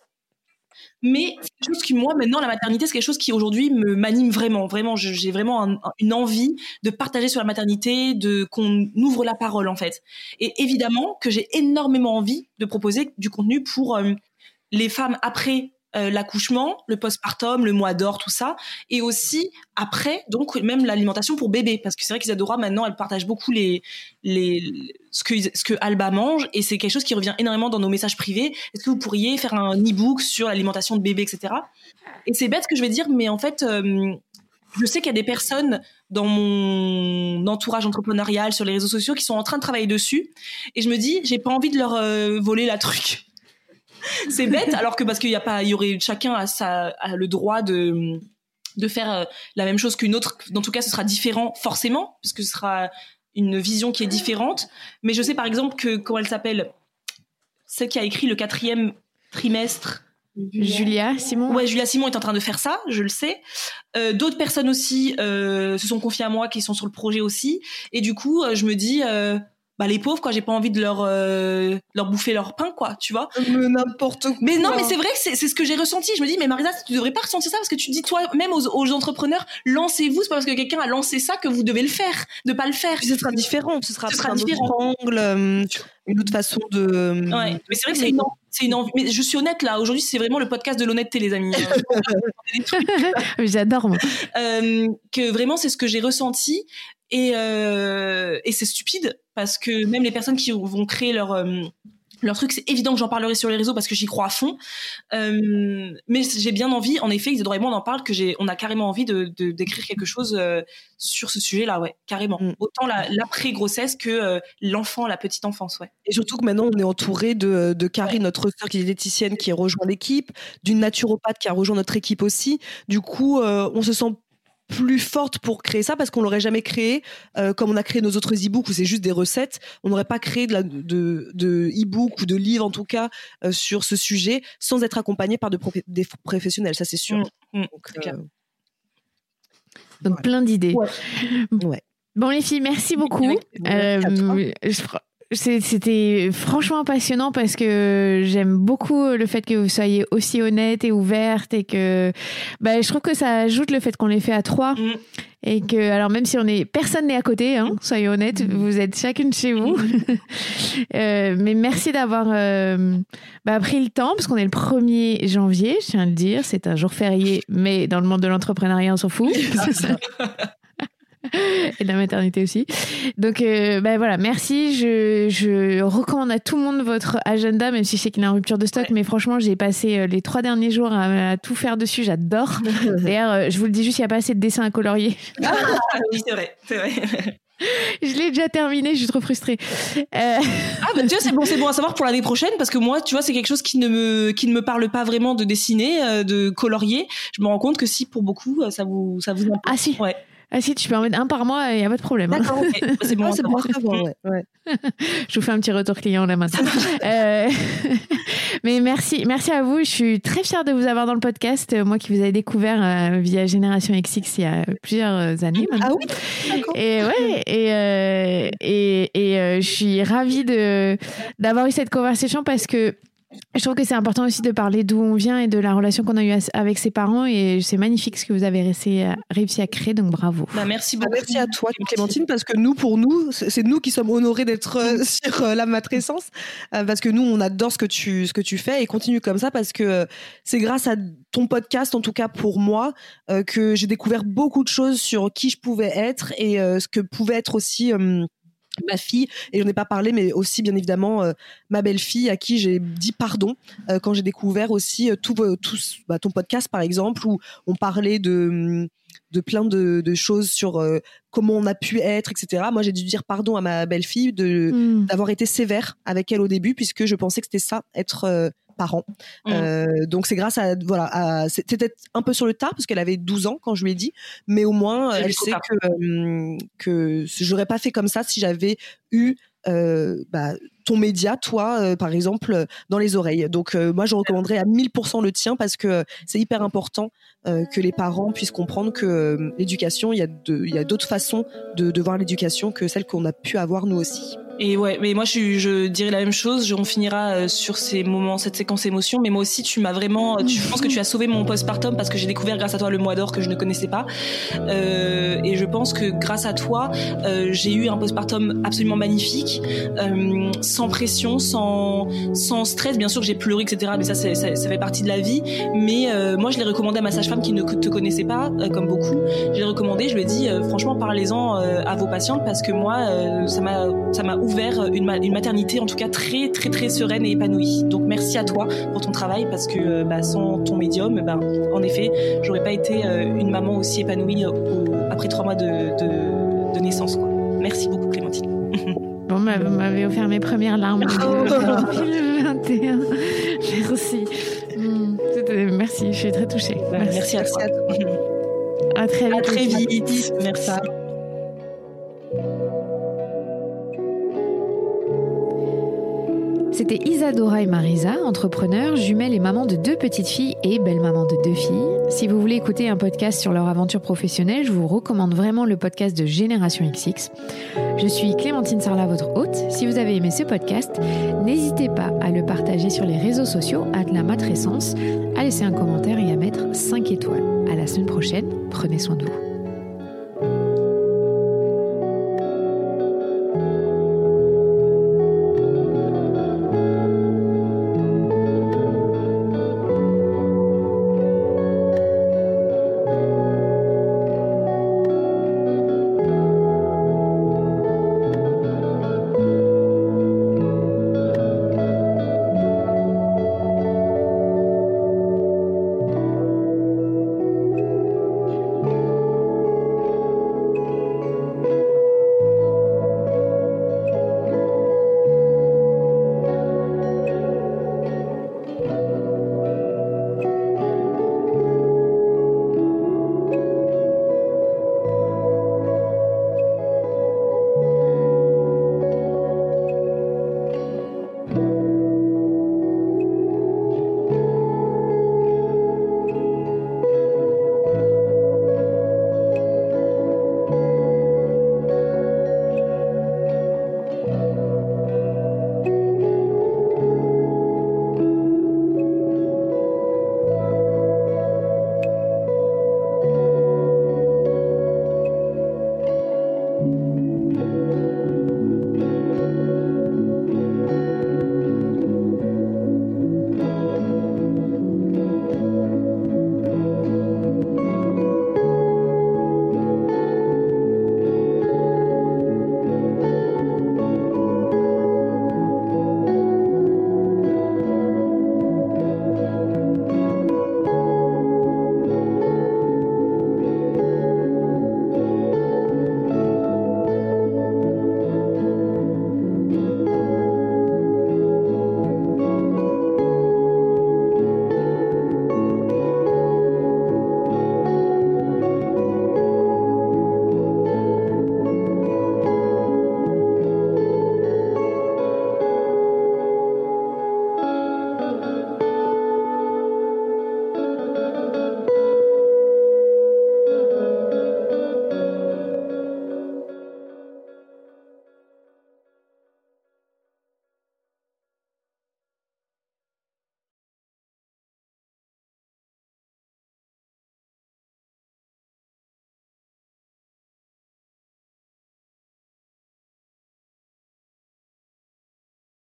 Mais c'est quelque chose qui, moi, maintenant, la maternité, c'est quelque chose qui aujourd'hui me m'anime vraiment. Vraiment, j'ai vraiment une envie de partager sur la maternité, de qu'on ouvre la parole, en fait. Et évidemment que j'ai énormément envie de proposer du contenu pour euh, les femmes après euh, l'accouchement, le postpartum, le mois d'or, tout ça, et aussi après, donc même l'alimentation pour bébé, parce que c'est vrai qu'Isadora maintenant, elle partage beaucoup les, les ce que ce que Alba mange, et c'est quelque chose qui revient énormément dans nos messages privés. Est-ce que vous pourriez faire un e-book sur l'alimentation de bébé, etc. Et c'est bête ce que je vais dire, mais en fait. Euh, je sais qu'il y a des personnes dans mon entourage entrepreneurial sur les réseaux sociaux qui sont en train de travailler dessus et je me dis j'ai pas envie de leur euh, voler la truc c'est bête, alors que parce qu'il y a pas, il y aurait chacun a, sa, le droit de de faire euh, la même chose qu'une autre. Dans tout cas, ce sera différent forcément, puisque ce sera une vision qui est différente. Mais je sais par exemple que comment elle s'appelle, celle qui a écrit le quatrième trimestre. Julia Simon. Ouais, Julia Simon est en train de faire ça, je le sais. Euh, D'autres personnes aussi euh, se sont confiées à moi, qui sont sur le projet aussi. Et du coup, euh, je me dis, bah les pauvres quoi j'ai pas envie de leur euh, leur bouffer leur pain quoi tu vois mais n'importe quoi mais non mais c'est vrai que c'est ce que j'ai ressenti je me dis mais Marisa tu devrais pas ressentir ça parce que tu dis toi même aux, aux entrepreneurs lancez-vous c'est pas parce que quelqu'un a lancé ça que vous devez le faire de pas le faire ce sera différent ce sera, ce sera un différent autre angle euh, une autre façon de ouais mais c'est vrai que c'est une c'est une envie. Mais je suis honnête là. Aujourd'hui, c'est vraiment le podcast de l'honnêteté, les amis. J'adore. Euh, que vraiment, c'est ce que j'ai ressenti. Et, euh, et c'est stupide parce que même les personnes qui vont créer leur euh, leur truc, c'est évident que j'en parlerai sur les réseaux parce que j'y crois à fond. Euh, mais j'ai bien envie, en effet, Isidore et moi on en parle, que j'ai, on a carrément envie de, d'écrire quelque chose euh, sur ce sujet-là, ouais, carrément. Mm. Autant la, l'après grossesse que euh, l'enfant, la petite enfance, ouais. Et surtout que maintenant on est entouré de, de Carrie, notre sœur qui est diététicienne, qui a rejoint l'équipe, d'une naturopathe qui a rejoint notre équipe aussi. Du coup, on se sent plus forte pour créer ça parce qu'on l'aurait jamais créé euh, comme on a créé nos autres e-books où c'est juste des recettes. On n'aurait pas créé de, la, de, de e-book ou de livre en tout cas euh, sur ce sujet sans être accompagné par de des professionnels, ça c'est sûr. Mmh, mmh, Donc, euh, plein d'idées. Ouais. Bon les filles, merci beaucoup. C'était franchement passionnant parce que j'aime beaucoup le fait que vous soyez aussi honnête et ouverte et que bah, je trouve que ça ajoute le fait qu'on les fait à trois mm. et que alors même si on est personne n'est à côté, hein, soyez honnête, mm. vous êtes chacune chez vous. euh, mais merci d'avoir euh, bah, pris le temps parce qu'on est le 1er janvier, je tiens à le dire, c'est un jour férié, mais dans le monde de l'entrepreneuriat on s'en fout. et de la maternité aussi. Donc, euh, ben voilà, merci. Je, je, recommande à tout le monde votre agenda, même si je sais qu'il est en rupture de stock. Mais franchement, j'ai passé euh, les trois derniers jours à, tout faire dessus. J'adore. D'ailleurs, euh, je vous le dis juste, il n'y a pas assez de dessins à colorier. Ah, oui, c'est vrai, c'est vrai. je l'ai déjà terminé, je suis trop frustrée. Ah bah tu vois, c'est bon, c'est bon à savoir pour l'année prochaine parce que moi, tu vois, c'est quelque chose qui ne me qui ne me parle pas vraiment de dessiner, de colorier. Je me rends compte que si pour beaucoup, ça vous ça vous Ah si. Ouais. Ah si, tu peux en mettre un par mois, il n'y a pas de problème. Hein. D'accord, c'est bon, c'est bon ouais, Je vous fais un petit retour client là maintenant. euh, mais merci, merci à vous. Je suis très fière de vous avoir dans le podcast. Moi qui vous ai découvert euh, via Génération XX il y a plusieurs années maintenant. Ah oui Et ouais, et, euh, et, et je suis ravie d'avoir eu cette conversation parce que je trouve que c'est important aussi de parler d'où on vient et de la relation qu'on a eue avec ses parents. Et c'est magnifique ce que vous avez réussi à, créer, donc bravo. Bah, merci bah, beaucoup. merci à toi, Clémentine, parce que nous, pour nous, c'est nous qui sommes honorés d'être euh, sur euh, la matrescence. Euh, parce que nous, on adore ce que tu, ce que tu fais et continue comme ça parce que c'est grâce à ton podcast, en tout cas pour moi, que j'ai découvert beaucoup de choses sur qui je pouvais être et ce que pouvait être aussi ma fille et j'en ai pas parlé mais aussi bien évidemment euh, ma belle-fille à qui j'ai dit pardon euh, quand j'ai découvert aussi euh, tout, tout bah, ton podcast par exemple où on parlait de hum, de plein de, de choses sur comment on a pu être etc moi j'ai dû dire pardon à ma belle-fille de mmh. d'avoir été sévère avec elle au début puisque je pensais que c'était ça être parents. Mmh. Euh, donc c'est grâce à voilà, c'était un peu sur le tard parce qu'elle avait 12 ans quand je lui ai dit, mais au moins elle sait que euh, que j'aurais pas fait comme ça si j'avais eu euh, bah, ton média, toi, par exemple, dans les oreilles. Donc, moi, je recommanderais à 1000% le tien parce que c'est hyper important que les parents puissent comprendre que l'éducation, il y a d'autres façons de, de voir l'éducation que celle qu'on a pu avoir nous aussi. Et ouais, mais moi je, je dirais la même chose. On finira euh, sur ces moments, cette séquence émotion. Mais moi aussi, tu m'as vraiment. Tu, je pense que tu as sauvé mon postpartum parce que j'ai découvert grâce à toi le mois d'or que je ne connaissais pas. Euh, et je pense que grâce à toi, euh, j'ai eu un postpartum absolument magnifique, euh, sans pression, sans stress. Bien sûr que j'ai pleuré, etc. Mais ça, ça, fait partie de la vie. Mais euh, moi, je l'ai recommandé à ma sage-femme qui ne te connaissait pas, comme beaucoup. Je l'ai recommandé. Je lui ai dit, franchement, parlez-en à vos patientes parce que moi, ça m'a ça m'a ouvert une, maternité en tout cas très très très sereine et épanouie. Donc merci à toi pour ton travail parce que euh, bah, sans ton médium, bah, en effet, j'aurais pas été euh, une maman aussi épanouie après trois mois de, naissance. Merci beaucoup Clémentine. Bah, m'avez offert mes premières larmes en 2021. Merci. Hmm, merci, je suis très touchée. Merci, à toi. À très vite. À très vite. Merci. C'était Isadora et Marisa, entrepreneurs, jumelles et mamans de deux petites filles et belle-maman de deux filles. Si vous voulez écouter un podcast sur leur aventure professionnelle, je vous recommande vraiment le podcast de Génération XX. Je suis Clémentine Sarla, votre hôte. Si vous avez aimé ce podcast, n'hésitez pas à le partager sur les réseaux sociaux, à la matrescence, à laisser un commentaire et à mettre 5 étoiles. À la semaine prochaine, prenez soin de vous.